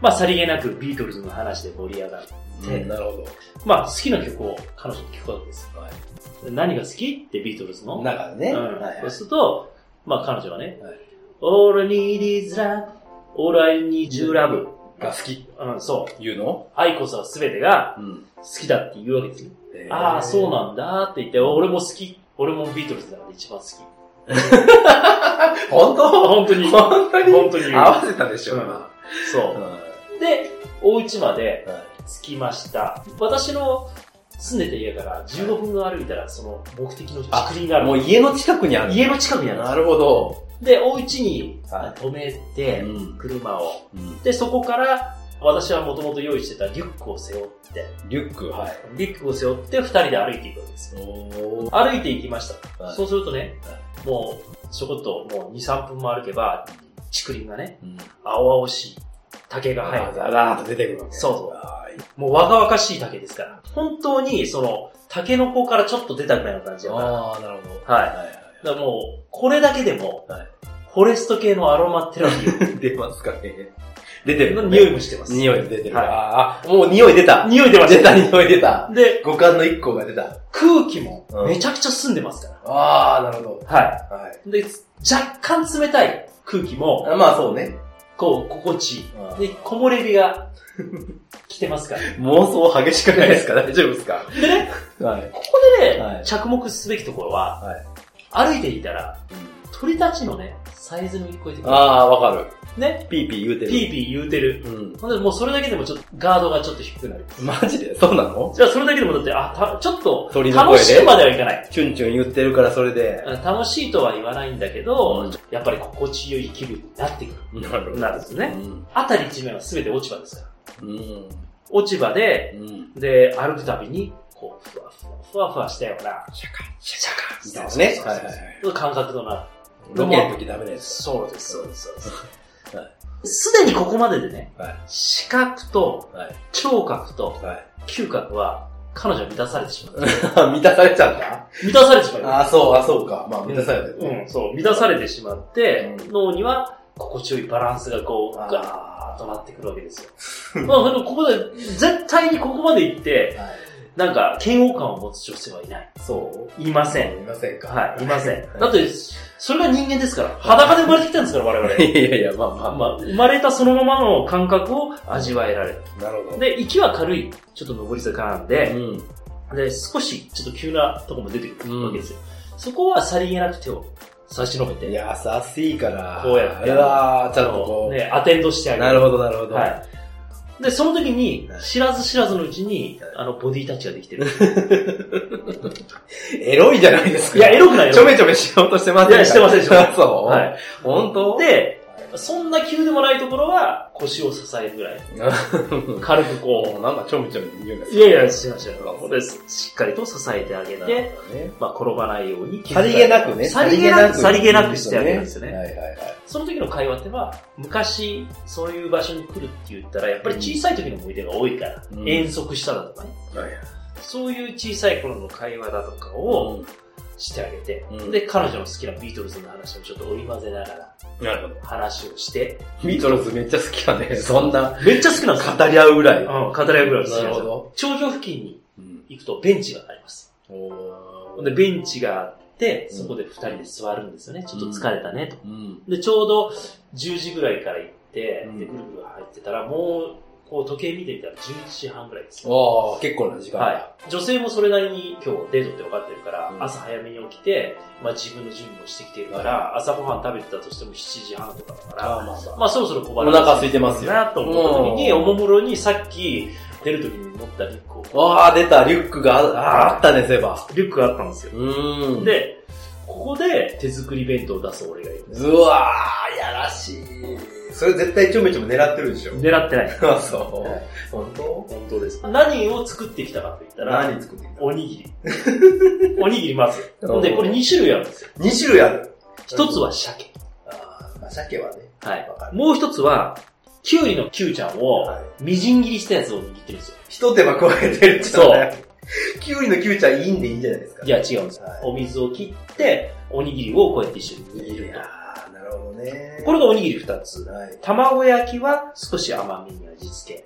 [SPEAKER 3] まあ、さりげなくビートルズの話で盛り上がる。
[SPEAKER 2] うんなるほ
[SPEAKER 3] まあ、好きな曲を彼女に聞くわけです。
[SPEAKER 2] ど。はい。
[SPEAKER 3] 何が好きってビートルズの？
[SPEAKER 2] 中でね。
[SPEAKER 3] うん
[SPEAKER 2] はい
[SPEAKER 3] そうすると、まあ彼女はね、
[SPEAKER 2] はい
[SPEAKER 3] All I need is love, all I need is love.
[SPEAKER 2] が好き
[SPEAKER 3] うん、そう。
[SPEAKER 2] 言うの？
[SPEAKER 3] 愛こそは全てが
[SPEAKER 2] うん。
[SPEAKER 3] 好きだって言うわけですよ。ああ、そうなんだって言って、俺も好き。俺もビートルズだから一番好き。
[SPEAKER 2] 本当？
[SPEAKER 3] 本当に。
[SPEAKER 2] 本当に？
[SPEAKER 3] 本当に
[SPEAKER 2] 合わせたでしょ、
[SPEAKER 3] う。そう。で、お家まで
[SPEAKER 2] はい
[SPEAKER 3] 着きました。私の住んでた家から15分歩いたらその目的の竹林がある。
[SPEAKER 2] もう家の近くにある。
[SPEAKER 3] 家の近くにある
[SPEAKER 2] なるほど。
[SPEAKER 3] で、お家に
[SPEAKER 2] はい
[SPEAKER 3] 止めて、
[SPEAKER 2] うん
[SPEAKER 3] 車を。
[SPEAKER 2] うん
[SPEAKER 3] で、そこから、私はもともと用意してたリュックを背負って、
[SPEAKER 2] リュック、はい。
[SPEAKER 3] リュックを背負って二人で歩いていくわけですよ。
[SPEAKER 2] お
[SPEAKER 3] 歩いていきました。
[SPEAKER 2] はい
[SPEAKER 3] そうするとね、もう、ちょこっともう2、3分も歩けば、竹林がね、
[SPEAKER 2] うん。
[SPEAKER 3] 青々しい竹が生え
[SPEAKER 2] あ
[SPEAKER 3] て
[SPEAKER 2] ザラーっと出てくるわけ。
[SPEAKER 3] そうそうもう若々しい竹ですから。本当に、その、竹の子からちょっと出たぐらいの感じだから。
[SPEAKER 2] あー、なるほど。
[SPEAKER 3] はい
[SPEAKER 2] はいはい
[SPEAKER 3] だからもう、これだけでも、
[SPEAKER 2] はい
[SPEAKER 3] フォレスト系のアロマテラピー
[SPEAKER 2] 出ますかね。出てる
[SPEAKER 3] の
[SPEAKER 2] の
[SPEAKER 3] 匂いもしてます。
[SPEAKER 2] 匂い出てる。
[SPEAKER 3] はい
[SPEAKER 2] ああ、もう匂い出た。
[SPEAKER 3] 匂い出ました。
[SPEAKER 2] 出た、匂い出た。
[SPEAKER 3] で、
[SPEAKER 2] 五感の一個が出た。
[SPEAKER 3] 空気も
[SPEAKER 2] うん
[SPEAKER 3] めちゃくちゃ澄んでますから。
[SPEAKER 2] ああ、なるほど。
[SPEAKER 3] は
[SPEAKER 2] はい。
[SPEAKER 3] い。で、若干冷たい空気も、
[SPEAKER 2] あまあそうね。
[SPEAKER 3] こう、心地いい。
[SPEAKER 2] うん
[SPEAKER 3] で、木漏れ日が来てますから。
[SPEAKER 2] 妄想激しくないですか？大丈夫ですか？
[SPEAKER 3] でね、
[SPEAKER 2] はい。
[SPEAKER 3] ここでね、
[SPEAKER 2] はい
[SPEAKER 3] 着目すべきところは、
[SPEAKER 2] はい。
[SPEAKER 3] 歩いていたら、鳥たちのね、サイズに聞こえてくる。
[SPEAKER 2] ああ、わかる。
[SPEAKER 3] ね、
[SPEAKER 2] ピーピー言うてる。
[SPEAKER 3] ピーピー言うてる。
[SPEAKER 2] うん。
[SPEAKER 3] ほんで、もうそれだけでもちょっとガードがちょっと低くなる。
[SPEAKER 2] マジで？そうなの？
[SPEAKER 3] じゃあそれだけでもだって、あ、たちょっと、楽しいまではいかない。
[SPEAKER 2] チュンチュン言ってるからそれで。
[SPEAKER 3] 楽しいとは言わないんだけど、
[SPEAKER 2] うん
[SPEAKER 3] やっぱり心地よい気分になってくる。
[SPEAKER 2] なる
[SPEAKER 3] なるんですよね。
[SPEAKER 2] うん。
[SPEAKER 3] あたり一面は全て落ち葉ですから。
[SPEAKER 2] うん。
[SPEAKER 3] 落ち葉で、
[SPEAKER 2] うん。
[SPEAKER 3] で、歩くたびに、こう、ふわふわ、ふわふわしたような、
[SPEAKER 2] シャカ
[SPEAKER 3] シャカ
[SPEAKER 2] みたいなね。はいはいはい。
[SPEAKER 3] 感覚となる。
[SPEAKER 2] ロケの時ダメなやつ。
[SPEAKER 3] そうです、そうです、そうです
[SPEAKER 2] はい。
[SPEAKER 3] すでにここまででね、
[SPEAKER 2] はい。
[SPEAKER 3] 視覚と
[SPEAKER 2] はい。
[SPEAKER 3] 聴覚と
[SPEAKER 2] はい。
[SPEAKER 3] 嗅覚は彼女は満たされてしまう。
[SPEAKER 2] 満たされちゃった？
[SPEAKER 3] 満たされてしまう。
[SPEAKER 2] ああ、そう、あそうか。まあ、満たされてる。
[SPEAKER 3] うん、そう、満たされてしまって、
[SPEAKER 2] うん
[SPEAKER 3] 脳には心地よいバランスがこう、ガーッとなってくるわけですよ。まあ、でもここで、絶対にここまで行って、なんか、嫌悪感を持つ女性はいない。
[SPEAKER 2] そう
[SPEAKER 3] いません。
[SPEAKER 2] いませんか
[SPEAKER 3] はい、いません。だって、それが人間ですから。裸で生まれてきたんですから、我々。
[SPEAKER 2] いやいや、まあまあ
[SPEAKER 3] まあ、生まれたそのままの感覚を味わえられる。
[SPEAKER 2] なるほど。
[SPEAKER 3] で、息は軽い、ちょっと上り坂なんで、
[SPEAKER 2] ん。
[SPEAKER 3] で、少しちょっと急なとこも出てくるわけですよ。そこはさりげなく手を差し伸べて、
[SPEAKER 2] 優しいから。
[SPEAKER 3] こうやって
[SPEAKER 2] うわーちゃんとこう。
[SPEAKER 3] ね、アテンドしてあげる。
[SPEAKER 2] なるほど、なるほど。
[SPEAKER 3] はい。で、その時に
[SPEAKER 2] は、い
[SPEAKER 3] 知らず知らずのうちに、あの、ボディタッチができてる。
[SPEAKER 2] エロいじゃないですか。
[SPEAKER 3] いや、エロくないよ。
[SPEAKER 2] ちょめちょめしようとしてませんか？
[SPEAKER 3] いやしてませんしてません
[SPEAKER 2] そう？
[SPEAKER 3] はい。
[SPEAKER 2] 本当？
[SPEAKER 3] で、そんな急でもないところは腰を支えるぐらい。軽くこ
[SPEAKER 2] なんかちょめちょめ言うんです
[SPEAKER 3] う。いやいや、しましたしっかりと支えてあげて、
[SPEAKER 2] ね。
[SPEAKER 3] まあ転ばないように。
[SPEAKER 2] さりげなくね。
[SPEAKER 3] さりげなく、さりげなくしてあげるんですよね。
[SPEAKER 2] はいはいはい。
[SPEAKER 3] その時の会話っては、昔、そういう場所に来るって言ったら、やっぱり小さい時の思い出が多いから、
[SPEAKER 2] うん
[SPEAKER 3] 遠足しただとかね。
[SPEAKER 2] はい
[SPEAKER 3] そういう小さい頃の会話だとかをしてあげて、
[SPEAKER 2] うん
[SPEAKER 3] で、彼女の好きなビートルズの話をちょっと織り交ぜながら
[SPEAKER 2] なるほど。
[SPEAKER 3] 話をして、
[SPEAKER 2] ビートルズめっちゃ好きだね。そんな、
[SPEAKER 3] めっちゃ好きなんですよ。
[SPEAKER 2] 語り合うぐらい。
[SPEAKER 3] うん、語り合うぐらい好きなんですよ。
[SPEAKER 2] ど。
[SPEAKER 3] 頂上付近に
[SPEAKER 2] うん
[SPEAKER 3] 行くとベンチがあります。
[SPEAKER 2] お
[SPEAKER 3] で、ベンチがあって、そこで二人で座るんですよね。ちょっと疲れたね、と。
[SPEAKER 2] うん。
[SPEAKER 3] で、ちょうど10時ぐらいから行って、
[SPEAKER 2] うん
[SPEAKER 3] で、ぐるぐる入ってたら、もう、こう時計見てみたら11時半ぐらいですよ。
[SPEAKER 2] おー、結構な時間だ。
[SPEAKER 3] はい。女性もそれなりに今日デートって分かってるから、
[SPEAKER 2] うん
[SPEAKER 3] 朝早めに起きて、まあ自分の準備をしてきてるから、朝ごはん食べてたとしても7時半とかだから、
[SPEAKER 2] あまあまあ。
[SPEAKER 3] まあそろそろ小腹
[SPEAKER 2] お腹空いてますよ
[SPEAKER 3] なと思った時に、
[SPEAKER 2] うん
[SPEAKER 3] おもむろにさっき出る時に持ったリュックを、
[SPEAKER 2] わー、出た、リュックがああったね、そういえば。
[SPEAKER 3] リュックがあったんですよ。
[SPEAKER 2] うーん。、
[SPEAKER 3] で、ここで手作り弁当を出す俺がいる。
[SPEAKER 2] うわー、やらしい。それ絶対ちょめちょめ狙ってるでしょ。
[SPEAKER 3] 狙ってない。
[SPEAKER 2] あ、そう。本当？
[SPEAKER 3] 本当です。何を作ってきたかと言ったら、
[SPEAKER 2] 何作ってきた？
[SPEAKER 3] おにぎり。おにぎりまず。
[SPEAKER 2] うん
[SPEAKER 3] で、これ2種類あるんですよ。
[SPEAKER 2] ?2 種類ある。
[SPEAKER 3] 一つは鮭。
[SPEAKER 2] あーまあ、鮭はね。
[SPEAKER 3] はい
[SPEAKER 2] わか。る
[SPEAKER 3] もう一つは、キュウリのキュウちゃんを
[SPEAKER 2] はい、
[SPEAKER 3] みじん切りしたやつを握ってるんですよ。
[SPEAKER 2] 一手間加えてる。
[SPEAKER 3] そう。
[SPEAKER 2] キュウリのキュウちゃんいいんでいいんじゃないですか。
[SPEAKER 3] いや、違うんですよ
[SPEAKER 2] はい。
[SPEAKER 3] お水を切って、おにぎりをこうやって一緒に握る
[SPEAKER 2] るほどね。
[SPEAKER 3] と。これがおにぎり二つ。
[SPEAKER 2] はい。
[SPEAKER 3] 卵焼きは少し甘めに味付け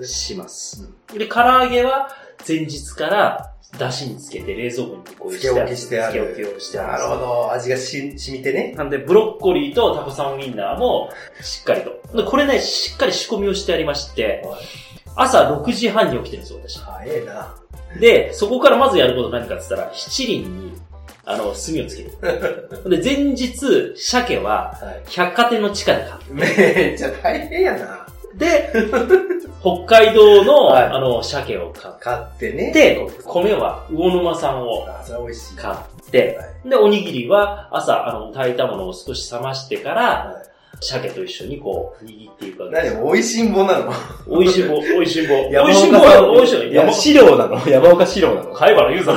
[SPEAKER 2] れ
[SPEAKER 3] します。で、唐揚げは前日から出汁につけて冷蔵庫にこう
[SPEAKER 2] つけ置きしてある。
[SPEAKER 3] つけ置きをしてある。
[SPEAKER 2] なるほど。味がし染みてね。
[SPEAKER 3] なんで、ブロッコリーとタコさんウインナーもしっかりと。でこれね、しっかり仕込みをしてありまして、朝6時半に起きてるんですよ、私。
[SPEAKER 2] 早えな。
[SPEAKER 3] で、そこからまずやること何かって言ったら、七輪に、あの、炭をつける。で、前日、鮭は、
[SPEAKER 2] はい。
[SPEAKER 3] 百貨店の地下で買う。
[SPEAKER 2] めっちゃ大変やな。
[SPEAKER 3] で、北海道の、
[SPEAKER 2] はい
[SPEAKER 3] あの、鮭を買
[SPEAKER 2] 買ってね。
[SPEAKER 3] って、米は魚沼産を。買って、で、おにぎりは朝、あの、炊いたものを少し冷ましてから、
[SPEAKER 2] はい
[SPEAKER 3] 鮭と一緒にこう、握っていくわけです
[SPEAKER 2] 何美味しんぼなの？
[SPEAKER 3] 美味しんぼ、美味しんぼ。美
[SPEAKER 2] 山
[SPEAKER 3] 味しんぼは美味しいの。
[SPEAKER 2] いや、
[SPEAKER 3] 山
[SPEAKER 2] 資料なの？山岡資料なの？
[SPEAKER 3] 貝原言うぞ。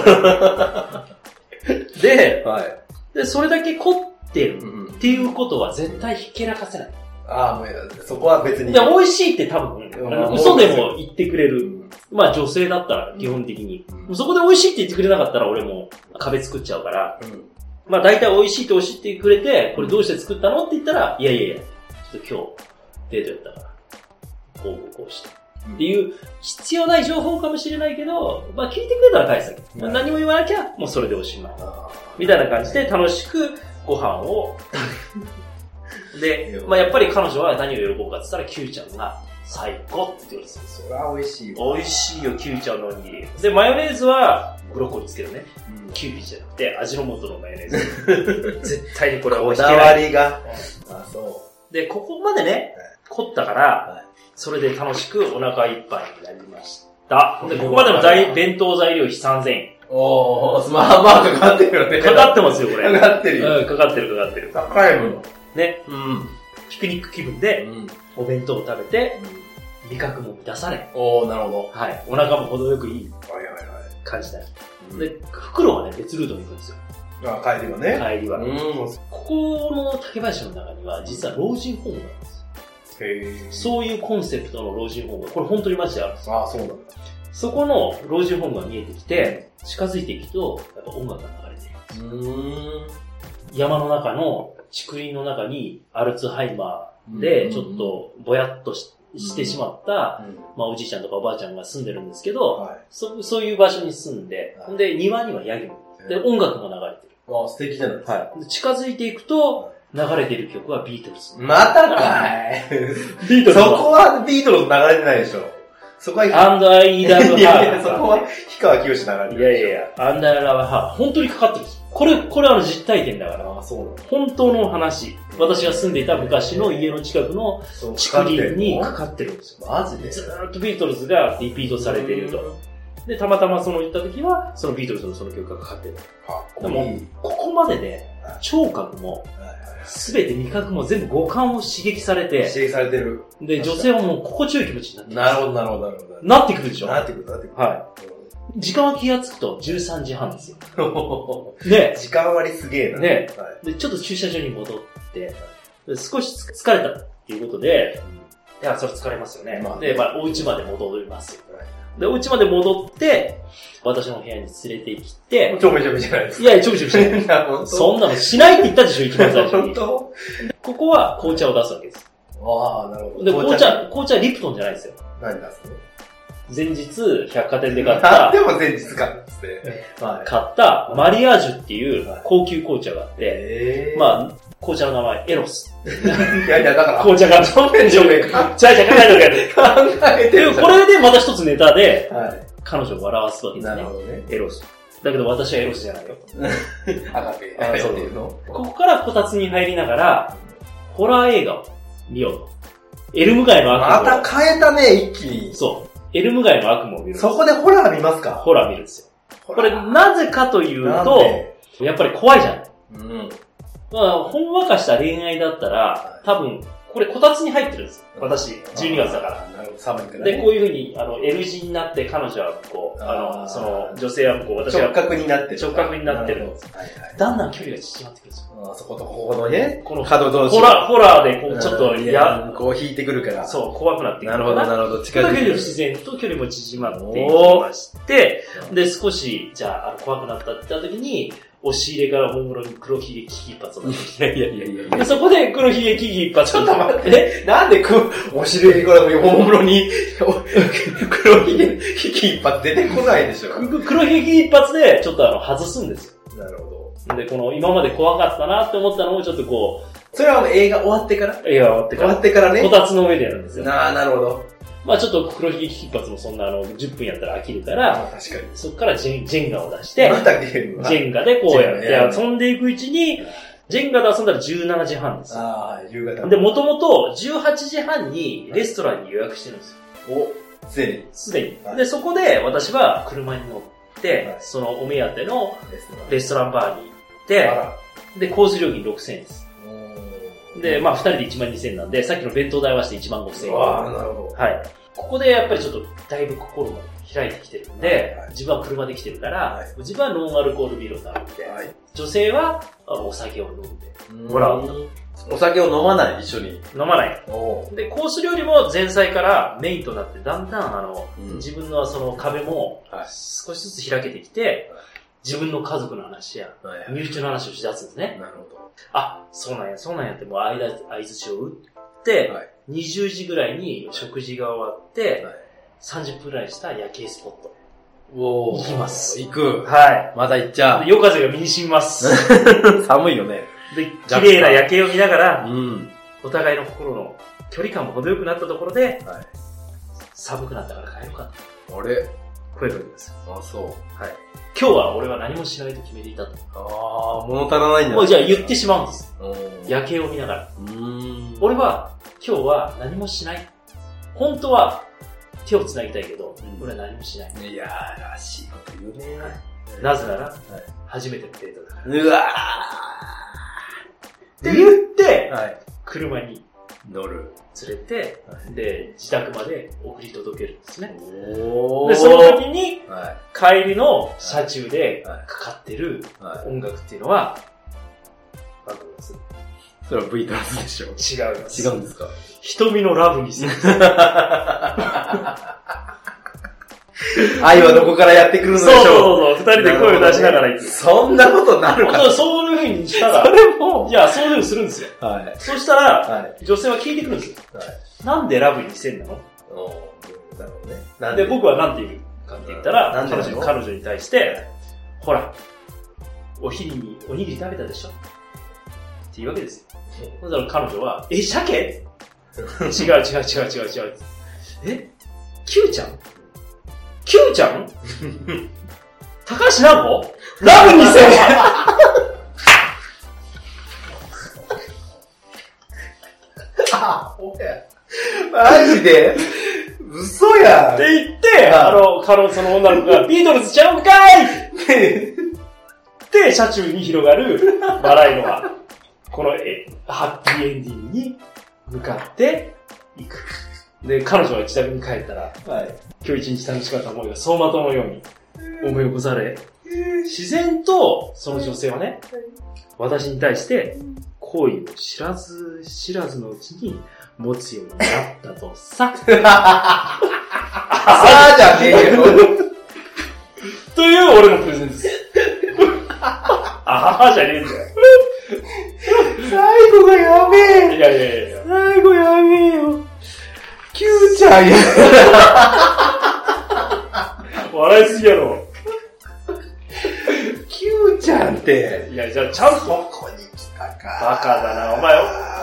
[SPEAKER 3] で、
[SPEAKER 2] はい。
[SPEAKER 3] で、それだけ凝ってる
[SPEAKER 2] うん
[SPEAKER 3] っていうことは絶対ひけらかせない。
[SPEAKER 2] ああ、もうそこは別に。
[SPEAKER 3] で、美味しいって多分、嘘でも言ってくれる。
[SPEAKER 2] うん
[SPEAKER 3] まあ女性だったら基本的に。
[SPEAKER 2] うん
[SPEAKER 3] そこで美味しいって言ってくれなかったら俺も壁作っちゃうから。
[SPEAKER 2] うん
[SPEAKER 3] まあ大体美味しいって教えてくれて、これどうして作ったのって言ったら、いやいやいや、ちょっと今日デートやったから、こうこうして。っていう必要ない情報かもしれないけど、まあ聞いてくれたら返すだけ。まあ何も言わなきゃ、もうそれでおしまい。
[SPEAKER 2] あ
[SPEAKER 3] みたいな感じで楽しくご飯を食べる。で、まあやっぱり彼女は何を喜ぶかって言ったら、キュウちゃんが最高って言うんですよ。
[SPEAKER 2] ーそれは美味しいわ。
[SPEAKER 3] 美味しいよ、キュウちゃんのおにぎり。で、マヨネーズは、ブロッコリーつけるね。
[SPEAKER 2] うん
[SPEAKER 3] キューピーじゃなくて、味の素のマヨネーズ。絶対にこれは
[SPEAKER 2] こ
[SPEAKER 3] 美味しい
[SPEAKER 2] だわりが。あ、そ
[SPEAKER 3] で、ここまでね、凝ったから、
[SPEAKER 2] はい
[SPEAKER 3] それで楽しくお腹いっぱいになりました。で、ここまでの材弁当材料費3000円。
[SPEAKER 2] う。おー、まあまあかかってるよね。
[SPEAKER 3] かかってますよ、これ。
[SPEAKER 2] かかってるよ。
[SPEAKER 3] うん、かかってるかかってる。
[SPEAKER 2] 高いもの。
[SPEAKER 3] ね、
[SPEAKER 2] うん。
[SPEAKER 3] ピクニック気分で
[SPEAKER 2] うん。
[SPEAKER 3] お弁当を食べて、味覚も満たされ、
[SPEAKER 2] おー、なるほ
[SPEAKER 3] はい、お腹も程よくいい
[SPEAKER 2] ど。はいはいはい。
[SPEAKER 3] 感じだよ。で、袋はね、別ルートに行くんですよ。
[SPEAKER 2] あ、帰りはね。
[SPEAKER 3] 帰りは。
[SPEAKER 2] うん。
[SPEAKER 3] ここの竹林の中には、実は老人ホームがあるんです。そういうコンセプトの老人ホームが、これ本当にマジであるんですよ。
[SPEAKER 2] あ、そうなんだ。
[SPEAKER 3] そこの老人ホームが見えてきて、近づいていくと、やっぱ音楽が流れてる。
[SPEAKER 2] うーん。
[SPEAKER 3] 山の中の竹林の中にアルツハイマーで、ちょっとぼやっとししてしまった、
[SPEAKER 2] うん
[SPEAKER 3] まあおじいちゃんとかおばあちゃんが住んでるんですけど、
[SPEAKER 2] はい。
[SPEAKER 3] そそういう場所に住んで、で庭にはヤギも。で、音楽も流れてる。
[SPEAKER 2] あ、素敵じゃないですか。
[SPEAKER 3] はい。で近づいていくと、流れてる曲はビートルズ。
[SPEAKER 2] またかい。
[SPEAKER 3] ビートルズ
[SPEAKER 2] そこはビートルズ流れてないでしょ。そこは、い
[SPEAKER 3] And I love
[SPEAKER 2] やいや、そ
[SPEAKER 3] her.
[SPEAKER 2] こは、氷川きよし流れて
[SPEAKER 3] い
[SPEAKER 2] るでしょ。
[SPEAKER 3] やいやいや、And I love her. 本当にかかってるんですよ。これ、これあの実体験だから。
[SPEAKER 2] あ、そう
[SPEAKER 3] 本当の話。私が住んでいた昔の家の近くの竹林にか
[SPEAKER 2] か
[SPEAKER 3] かってるんですよ。
[SPEAKER 2] マジで？
[SPEAKER 3] ずーっとビートルズがリピートされていると。で、たまたまその行った時は、そのビートルズのその曲がかかってる。
[SPEAKER 2] かっこ
[SPEAKER 3] でも
[SPEAKER 2] いい。、
[SPEAKER 3] ここまでね、聴覚も、すべて味覚も全部五感を刺激されて、
[SPEAKER 2] 指摘されてる。
[SPEAKER 3] で、女性はもう心地よい気持ちになって
[SPEAKER 2] なるほど、なるほど、なるほど。
[SPEAKER 3] なってくるでしょ？
[SPEAKER 2] なってくる、なってくる。
[SPEAKER 3] は時間は気がつくと13時半ですよ。
[SPEAKER 2] い。
[SPEAKER 3] で、
[SPEAKER 2] 時間割すげえな。
[SPEAKER 3] ね
[SPEAKER 2] はい。
[SPEAKER 3] で、ちょっと駐車場に戻って、で少しつ疲れたっていうことで、いや、それ疲れますよね。
[SPEAKER 2] まあ
[SPEAKER 3] で、まあ、お家まで戻りますよ。で、お家まで戻って、私の部屋に連れて行って、
[SPEAKER 2] ちょめちょめじゃないです
[SPEAKER 3] いや、ちょびちょびしない。
[SPEAKER 2] か。本当
[SPEAKER 3] そんなのしないって言ったでしょ、一番最初に。
[SPEAKER 2] 本 当
[SPEAKER 3] ここは紅茶を出すわけです。
[SPEAKER 2] ああ、なるほど。
[SPEAKER 3] で、紅茶、紅茶はリプトンじゃないですよ。
[SPEAKER 2] 何出す
[SPEAKER 3] 前日、百貨店で買っ
[SPEAKER 2] の
[SPEAKER 3] た
[SPEAKER 2] で、も前日かっつって。はい。
[SPEAKER 3] 買ったマリアージュっていう高級紅茶があって、
[SPEAKER 2] え
[SPEAKER 3] まあ、紅茶の名前、エロス。
[SPEAKER 2] いやいや、だから、
[SPEAKER 3] 紅茶が、
[SPEAKER 2] ちょめちょめ考
[SPEAKER 3] じゃあじゃあ考えとけ
[SPEAKER 2] えてるじゃん。
[SPEAKER 3] でこれでまた一つネタで、
[SPEAKER 2] は
[SPEAKER 3] 彼女を笑わすわけ
[SPEAKER 2] い。
[SPEAKER 3] ですね
[SPEAKER 2] なる。ほどね。
[SPEAKER 3] エロス。だけど私はエロスじゃないよ。
[SPEAKER 2] 赤ペ
[SPEAKER 3] あそう
[SPEAKER 2] いうの
[SPEAKER 3] ここからこたつに入りながら、ホラー映画を見ようと。エルム街の
[SPEAKER 2] ま
[SPEAKER 3] 悪夢を。
[SPEAKER 2] た変えたね、一気に。
[SPEAKER 3] そう。エルム街の悪夢を見る
[SPEAKER 2] そこでホラー見ますか
[SPEAKER 3] ホラー見るんですよ。これなぜかというと、
[SPEAKER 2] で
[SPEAKER 3] やっぱり怖いじゃない。
[SPEAKER 2] うん。
[SPEAKER 3] まあ、ほんわかした恋愛だったら、多分、これこたつに入ってるんですよ。私、12月だから。
[SPEAKER 2] ら。なるほど、寒いから
[SPEAKER 3] で、
[SPEAKER 2] ね。
[SPEAKER 3] こういうふうに、あの、L 字になって、彼女はこう、あ
[SPEAKER 2] あー
[SPEAKER 3] の、その、女性はこう、私
[SPEAKER 2] 直
[SPEAKER 3] は、
[SPEAKER 2] 角になってる。
[SPEAKER 3] 直角になってる
[SPEAKER 2] なほどはいはい。
[SPEAKER 3] だんだん距離が縮まってくるんですよ。
[SPEAKER 2] あそことここのね、
[SPEAKER 3] この、
[SPEAKER 2] 角同士。
[SPEAKER 3] ホラー、ホラーで、こう、ちょっと、
[SPEAKER 2] い
[SPEAKER 3] や、
[SPEAKER 2] や、こう引いてくるから。
[SPEAKER 3] そう、怖くなってく
[SPEAKER 2] なるほど、なるほど。近づいてくる。
[SPEAKER 3] 自然と距離も縮まっていきまして、で、少し、じゃあ、あ怖くなったって言った時に、押し入れから本物に黒ひげ危機一髪を出して
[SPEAKER 2] いやいやいやいやいや。
[SPEAKER 3] で、そこで黒ひげ危機一髪。
[SPEAKER 2] ちょっと待って
[SPEAKER 3] え
[SPEAKER 2] なんでく、お尻からおもろに、お黒ひげ、危機一発出てこないでしょ。
[SPEAKER 3] く黒ひげ一発で、ちょっとあの、外すんです
[SPEAKER 2] なるほど。
[SPEAKER 3] よ。で、この、今まで怖かったなって思ったのを、ちょっとこ
[SPEAKER 2] それは映画終わってから？
[SPEAKER 3] う、映画終わって
[SPEAKER 2] 終わ
[SPEAKER 3] から、
[SPEAKER 2] ってからね
[SPEAKER 3] こ。たつの上でやるんですよ。
[SPEAKER 2] なあ、なるほど。
[SPEAKER 3] まあちょっと黒ひげ一髪もそんなあの、10分やったら飽きるから、
[SPEAKER 2] あ確かに。
[SPEAKER 3] そこからジェンジェンガを出して、
[SPEAKER 2] またゲーム
[SPEAKER 3] ジェンガでこうやって遊んでいくうちに、ジェンガで遊んだら17時半ですよ。
[SPEAKER 2] ああ、夕方。
[SPEAKER 3] で、もともと18時半にレストランに予約してるんですよ。
[SPEAKER 2] お、すでに。
[SPEAKER 3] すでに
[SPEAKER 2] は。い
[SPEAKER 3] で、そこで私は車に乗って
[SPEAKER 2] はい、
[SPEAKER 3] そのお目当てのレストランバーに行って。で、コース料金6000円です。で、まあ2人で1万2000円なんで、さっきの弁当代合わせて1万5000円。
[SPEAKER 2] わあ、なるほど。
[SPEAKER 3] はい。ここでやっぱりちょっとだいぶ心が開いてきてるんで、
[SPEAKER 2] はいはい
[SPEAKER 3] 自分は車で来てるから、
[SPEAKER 2] はい
[SPEAKER 3] 自分はノンアルコールビールを頼んで、
[SPEAKER 2] はい。
[SPEAKER 3] 女性はあお酒を飲んで、ほら
[SPEAKER 2] お酒を飲まない、一緒に。
[SPEAKER 3] 飲まない。
[SPEAKER 2] お
[SPEAKER 3] で、コース料理も前菜からメインとなって、だんだんあの、
[SPEAKER 2] うん
[SPEAKER 3] 自分のその壁も
[SPEAKER 2] はい
[SPEAKER 3] 少しずつ開けてきて、自分の家族の話や、身内の話をしだすんですね。
[SPEAKER 2] なるほど。
[SPEAKER 3] あ、そうなんや、そうなんやって、もう間、相づちを打って、
[SPEAKER 2] はい
[SPEAKER 3] 20時ぐらいに食事が終わって、
[SPEAKER 2] はい
[SPEAKER 3] 30分ぐらいした夜景スポット。
[SPEAKER 2] おー
[SPEAKER 3] 行きます
[SPEAKER 2] 行く。
[SPEAKER 3] は
[SPEAKER 2] まだ行っちゃ
[SPEAKER 3] い。で夜風が身に染みます。
[SPEAKER 2] う。寒いよね。
[SPEAKER 3] で、綺麗な夜景を見ながら、
[SPEAKER 2] ん。
[SPEAKER 3] お互いの心の距離感も程よくなったところで、
[SPEAKER 2] はい。
[SPEAKER 3] 寒くなったから帰ろうかと。
[SPEAKER 2] あれ？
[SPEAKER 3] 声かけます。
[SPEAKER 2] あ、そう。
[SPEAKER 3] はい。今日は俺は何もしないと決めていたと。
[SPEAKER 2] ああ、物足らないんだ
[SPEAKER 3] もうじゃあ言ってしまうんです。夜景を見ながら。俺は今日は何もしない。本当は手を繋ぎたいけど、
[SPEAKER 2] うん
[SPEAKER 3] 俺は何もしない。
[SPEAKER 2] いやー、らしいこと言うね。
[SPEAKER 3] なぜなら、
[SPEAKER 2] はい
[SPEAKER 3] 初めてのデートだから。
[SPEAKER 2] うわ
[SPEAKER 3] って言って
[SPEAKER 2] ー。、はい。
[SPEAKER 3] 車に
[SPEAKER 2] 乗る。
[SPEAKER 3] 連れて、で、自宅まで送り届けるんですね。
[SPEAKER 2] お
[SPEAKER 3] で、その時に、
[SPEAKER 2] は
[SPEAKER 3] 帰りの車中で
[SPEAKER 2] はい
[SPEAKER 3] かかってる。音楽っていうのは、わかります
[SPEAKER 2] それは V トラスでしょ。
[SPEAKER 3] 違う。
[SPEAKER 2] 違うんですか？
[SPEAKER 3] 瞳のラブにする。
[SPEAKER 2] 愛はどこからやってくるのでし
[SPEAKER 3] そうそう
[SPEAKER 2] ょう。
[SPEAKER 3] そう、二人で声を出しながら行く。
[SPEAKER 2] そんなことなるか
[SPEAKER 3] そうそういう風にしたら、
[SPEAKER 2] れも
[SPEAKER 3] いや、そういう風にするんですよ。
[SPEAKER 2] はい。
[SPEAKER 3] そしたら、
[SPEAKER 2] はい。
[SPEAKER 3] 女性は聞いてくるんですよ。
[SPEAKER 2] はい。
[SPEAKER 3] なんでラブ2000なの？
[SPEAKER 2] おーなるほどね。なん
[SPEAKER 3] で、僕はなんて言う？かって言ったら、彼女彼女に対して、ほら、お昼におにぎり食べたでしょ？って言うわけですよ。そしたら彼女は、え、鮭？違う違う違う違う違う。え？キューちゃん？キューちゃん？高橋尚子？ LOVE 2000
[SPEAKER 2] あ、おや。マジで？嘘やん。
[SPEAKER 3] って言って、あの、彼女、その女の子が、ビートルズちゃうんかいで、車中に広がる笑いのは、このえハッピーエンディングに向かっていく。で、彼女は自宅に帰ったら、
[SPEAKER 2] はい。
[SPEAKER 3] 今日一日楽しかった思いが走馬灯のように思い起こされ、自然とその女性はね、私に対して好意を知らず知らずのうちに持つようになったとさ。
[SPEAKER 2] ああじゃねえよ。
[SPEAKER 3] という俺のプレゼンです。あははじゃねえんだよ。
[SPEAKER 2] 最後がやべえ。
[SPEAKER 3] いやいやいやいや。
[SPEAKER 2] 最後やべえよ。キューちゃんや。
[SPEAKER 3] 笑いすぎやろ。
[SPEAKER 2] キューちゃんって。
[SPEAKER 3] いや、じゃあちゃんと、
[SPEAKER 2] ここに来たか。
[SPEAKER 3] バカだな。お前、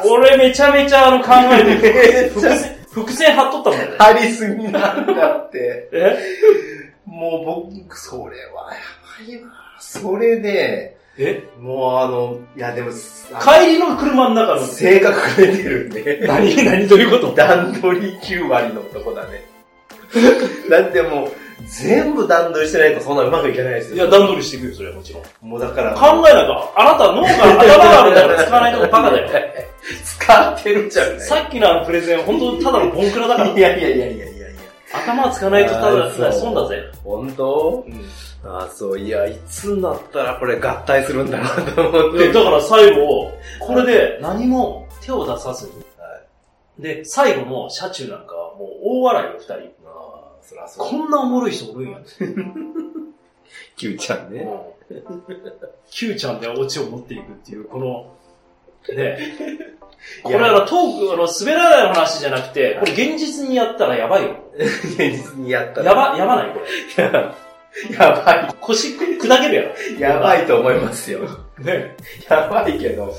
[SPEAKER 3] 俺めちゃめちゃあの考えて伏線、伏線張っとったんだよね。
[SPEAKER 2] 張りすぎなんだって。
[SPEAKER 3] え？
[SPEAKER 2] もう僕、それはやばいわ。それで、
[SPEAKER 3] え？
[SPEAKER 2] もうあの、いやでも、
[SPEAKER 3] 帰りの車の中の、
[SPEAKER 2] 性格が出てるんで。
[SPEAKER 3] 何、何どういうこと？
[SPEAKER 2] 段取り9割の男だね。だってもう、全部段取りしてないとそんなうまくいけないですよ。
[SPEAKER 3] いや、段取りしていくよ、それはもちろん。
[SPEAKER 2] もうだから。
[SPEAKER 3] 考えなきゃ、あなた脳が頭があるんだから使わないとこバカだよ。
[SPEAKER 2] 使ってるじゃん、ね。
[SPEAKER 3] さっきのあのプレゼン、本当ただのボンクラだから。
[SPEAKER 2] いやいやいやいやいや。
[SPEAKER 3] 頭は使わないとた
[SPEAKER 2] あー
[SPEAKER 3] だ、
[SPEAKER 2] そう
[SPEAKER 3] 損だぜ。
[SPEAKER 2] 本当？
[SPEAKER 3] うん
[SPEAKER 2] ああ、そう、いや、いつになったらこれ合体するんだなと思って。
[SPEAKER 3] でだから最後、これで何も手を出さずに、で、最後の車中なんかはもう大笑いよ、二人。
[SPEAKER 2] ああ、そらそう。
[SPEAKER 3] こんなおもろい人おるんや。
[SPEAKER 2] キューちゃんね。
[SPEAKER 3] Q ちゃんでオチを持っていくっていう、この、ね。これあのトーク、あの、滑らない話じゃなくて、これ現実にやったらやばいよ。
[SPEAKER 2] 現実にやったら。
[SPEAKER 3] やば、やばないこれ。
[SPEAKER 2] やばい。
[SPEAKER 3] 腰砕けるやろ。
[SPEAKER 2] やばいと思いますよ。
[SPEAKER 3] ね。
[SPEAKER 2] やばいけど、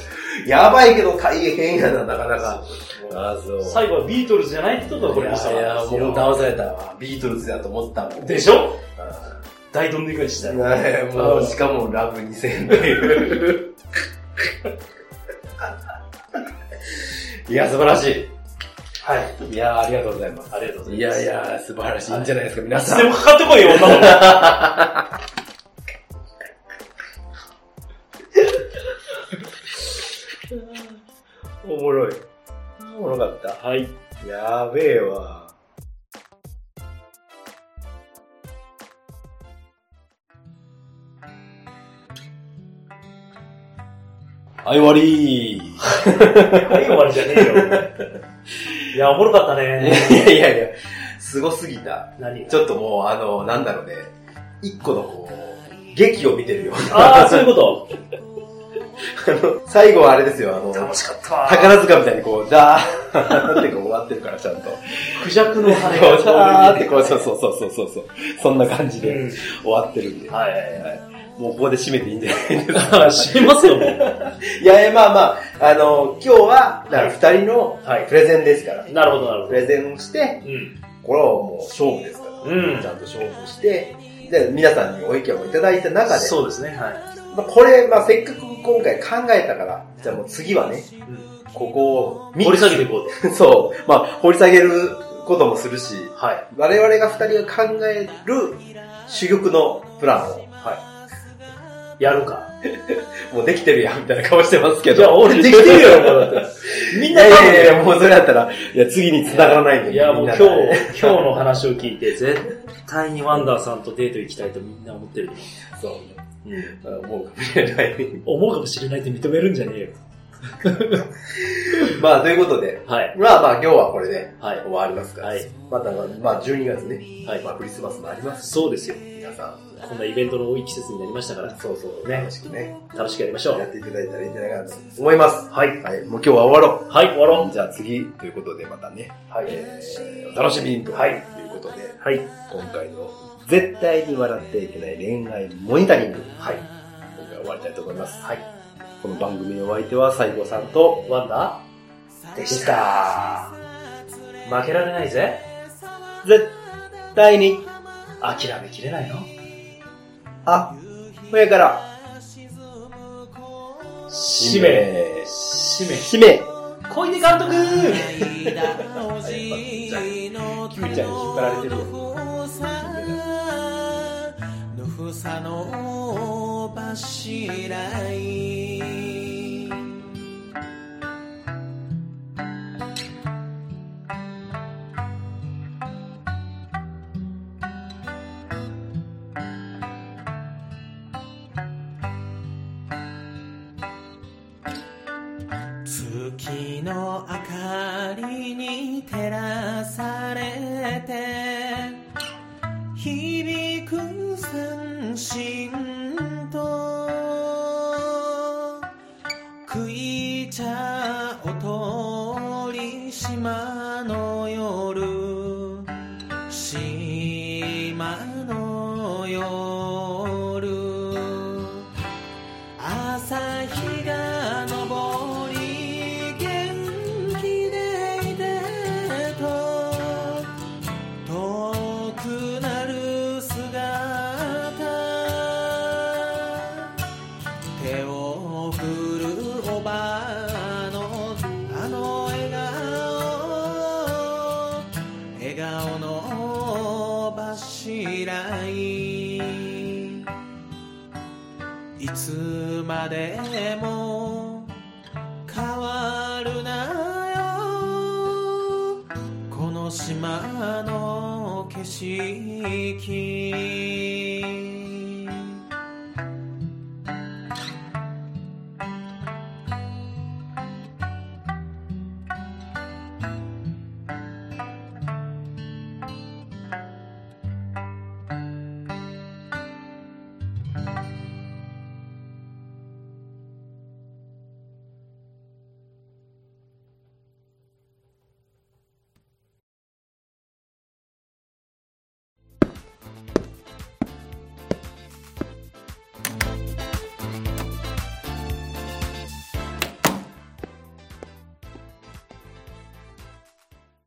[SPEAKER 2] やばいけど大変やな、なかなか。ああ、そう。
[SPEAKER 3] 最後はビートルズじゃないってことがこれにした
[SPEAKER 2] いやもう騙されたわ。ビートルズだと思ったもん。
[SPEAKER 3] でしょ？
[SPEAKER 2] あ
[SPEAKER 3] 大どんでん返ししたよ。
[SPEAKER 2] あねもう、しかもラブ2000っていう。いや、素晴らしい。
[SPEAKER 3] はい。
[SPEAKER 2] いや、ありがとうございます。
[SPEAKER 3] ありがとうござい
[SPEAKER 2] い
[SPEAKER 3] ます。
[SPEAKER 2] やいや、素晴らしい。いいんじゃないですか、皆さん。
[SPEAKER 3] でもかかってこいよ、女の子。
[SPEAKER 2] おもろい。おもろかった。
[SPEAKER 3] はい。
[SPEAKER 2] やべえわ。はい、終わり
[SPEAKER 3] はい、終わりじゃねえよ。いや、おもろかった
[SPEAKER 2] い
[SPEAKER 3] ね。
[SPEAKER 2] やいやいや、すごすぎた。
[SPEAKER 3] 何
[SPEAKER 2] ちょっともう、あの、なんだろうね。一個のこう、劇を見てるよ。
[SPEAKER 3] ああ、そういうこと。
[SPEAKER 2] あの、最後はあれですよ、あの、
[SPEAKER 3] 楽しかったわ。
[SPEAKER 2] 宝塚みたいにこう、ダーってこう終わってるから、ちゃんと。
[SPEAKER 3] クジャクの羽
[SPEAKER 2] こう、ダ
[SPEAKER 3] が
[SPEAKER 2] ーってこう、そうそうそうそうそうそう。そんな感じで
[SPEAKER 3] うん。
[SPEAKER 2] 終わってるんで。
[SPEAKER 3] はいはいはい。
[SPEAKER 2] もうここで締めていいんじゃないですか。
[SPEAKER 3] あ閉めますよ。
[SPEAKER 2] いやいや、まあまあ、あの、今日は、だから二人の
[SPEAKER 3] はい
[SPEAKER 2] プレゼンですから。
[SPEAKER 3] なるほど、なるほど。
[SPEAKER 2] プレゼンをして、
[SPEAKER 3] うん。
[SPEAKER 2] これはもう勝負ですから。
[SPEAKER 3] うん
[SPEAKER 2] ちゃんと勝負して、で、皆さんにご意見をいただいた中で、
[SPEAKER 3] そうですね、はい。
[SPEAKER 2] まあ、これ、まあ、せっかく今回考えたから、じゃあもう次はね、ここを
[SPEAKER 3] 掘り下げていこうと。
[SPEAKER 2] そう。まあ、掘り下げることもするし、
[SPEAKER 3] はい。
[SPEAKER 2] 我々が二人が考える珠玉のプランを、
[SPEAKER 3] やるか。
[SPEAKER 2] もうできてるやん、みたいな顔してますけど。
[SPEAKER 3] いや、俺できてるよ、もうだって。みんな
[SPEAKER 2] いやいやいや、もうそれだったら、いや、次に繋がらないんで。
[SPEAKER 3] いや、もう今日今日の話を聞いて、絶対にワンダーさんとデート行きたいとみんな思ってる。
[SPEAKER 2] そう。
[SPEAKER 3] うん。
[SPEAKER 2] 思うかもしれない。
[SPEAKER 3] 思うかもしれないって認めるんじゃねえよ。
[SPEAKER 2] まあ、ということで、
[SPEAKER 3] はい。
[SPEAKER 2] まあまあ今日はこれで
[SPEAKER 3] はい。
[SPEAKER 2] 終わりますから、
[SPEAKER 3] はい。
[SPEAKER 2] また、まあ12月ね、
[SPEAKER 3] はい
[SPEAKER 2] まあクリスマスもありますし、
[SPEAKER 3] そうですよ。
[SPEAKER 2] 皆さん、
[SPEAKER 3] こんなイベントの多い季節になりましたから、
[SPEAKER 2] そうそう、
[SPEAKER 3] ね
[SPEAKER 2] 楽しくね、
[SPEAKER 3] 楽しくやりましょう。
[SPEAKER 2] やっていただいたらいいんじゃないかなと思います。
[SPEAKER 3] はい。
[SPEAKER 2] はい、もう今日は終わろ
[SPEAKER 3] はい、終わろ
[SPEAKER 2] う。じゃあ次ということでまたね、
[SPEAKER 3] う。はい。
[SPEAKER 2] えー、お楽しみにと
[SPEAKER 3] はい
[SPEAKER 2] いうことで、
[SPEAKER 3] はい。
[SPEAKER 2] 今回の絶対に笑ってはいけない恋愛モニタリング、
[SPEAKER 3] はい。
[SPEAKER 2] 今回は終わりたいと思います。
[SPEAKER 3] はい。
[SPEAKER 2] この番組のお相手は西郷さんと、
[SPEAKER 3] ワンダでした。負けられないぜ。
[SPEAKER 2] 絶対に、
[SPEAKER 3] 諦めきれないの？
[SPEAKER 2] あ、上から、
[SPEAKER 3] 使命。使命。
[SPEAKER 2] 使命。
[SPEAKER 3] 小出監督
[SPEAKER 2] キューちゃんに引っ張られてるよ。
[SPEAKER 4] ぬふさの柱い月の明かりに照らされて響く三振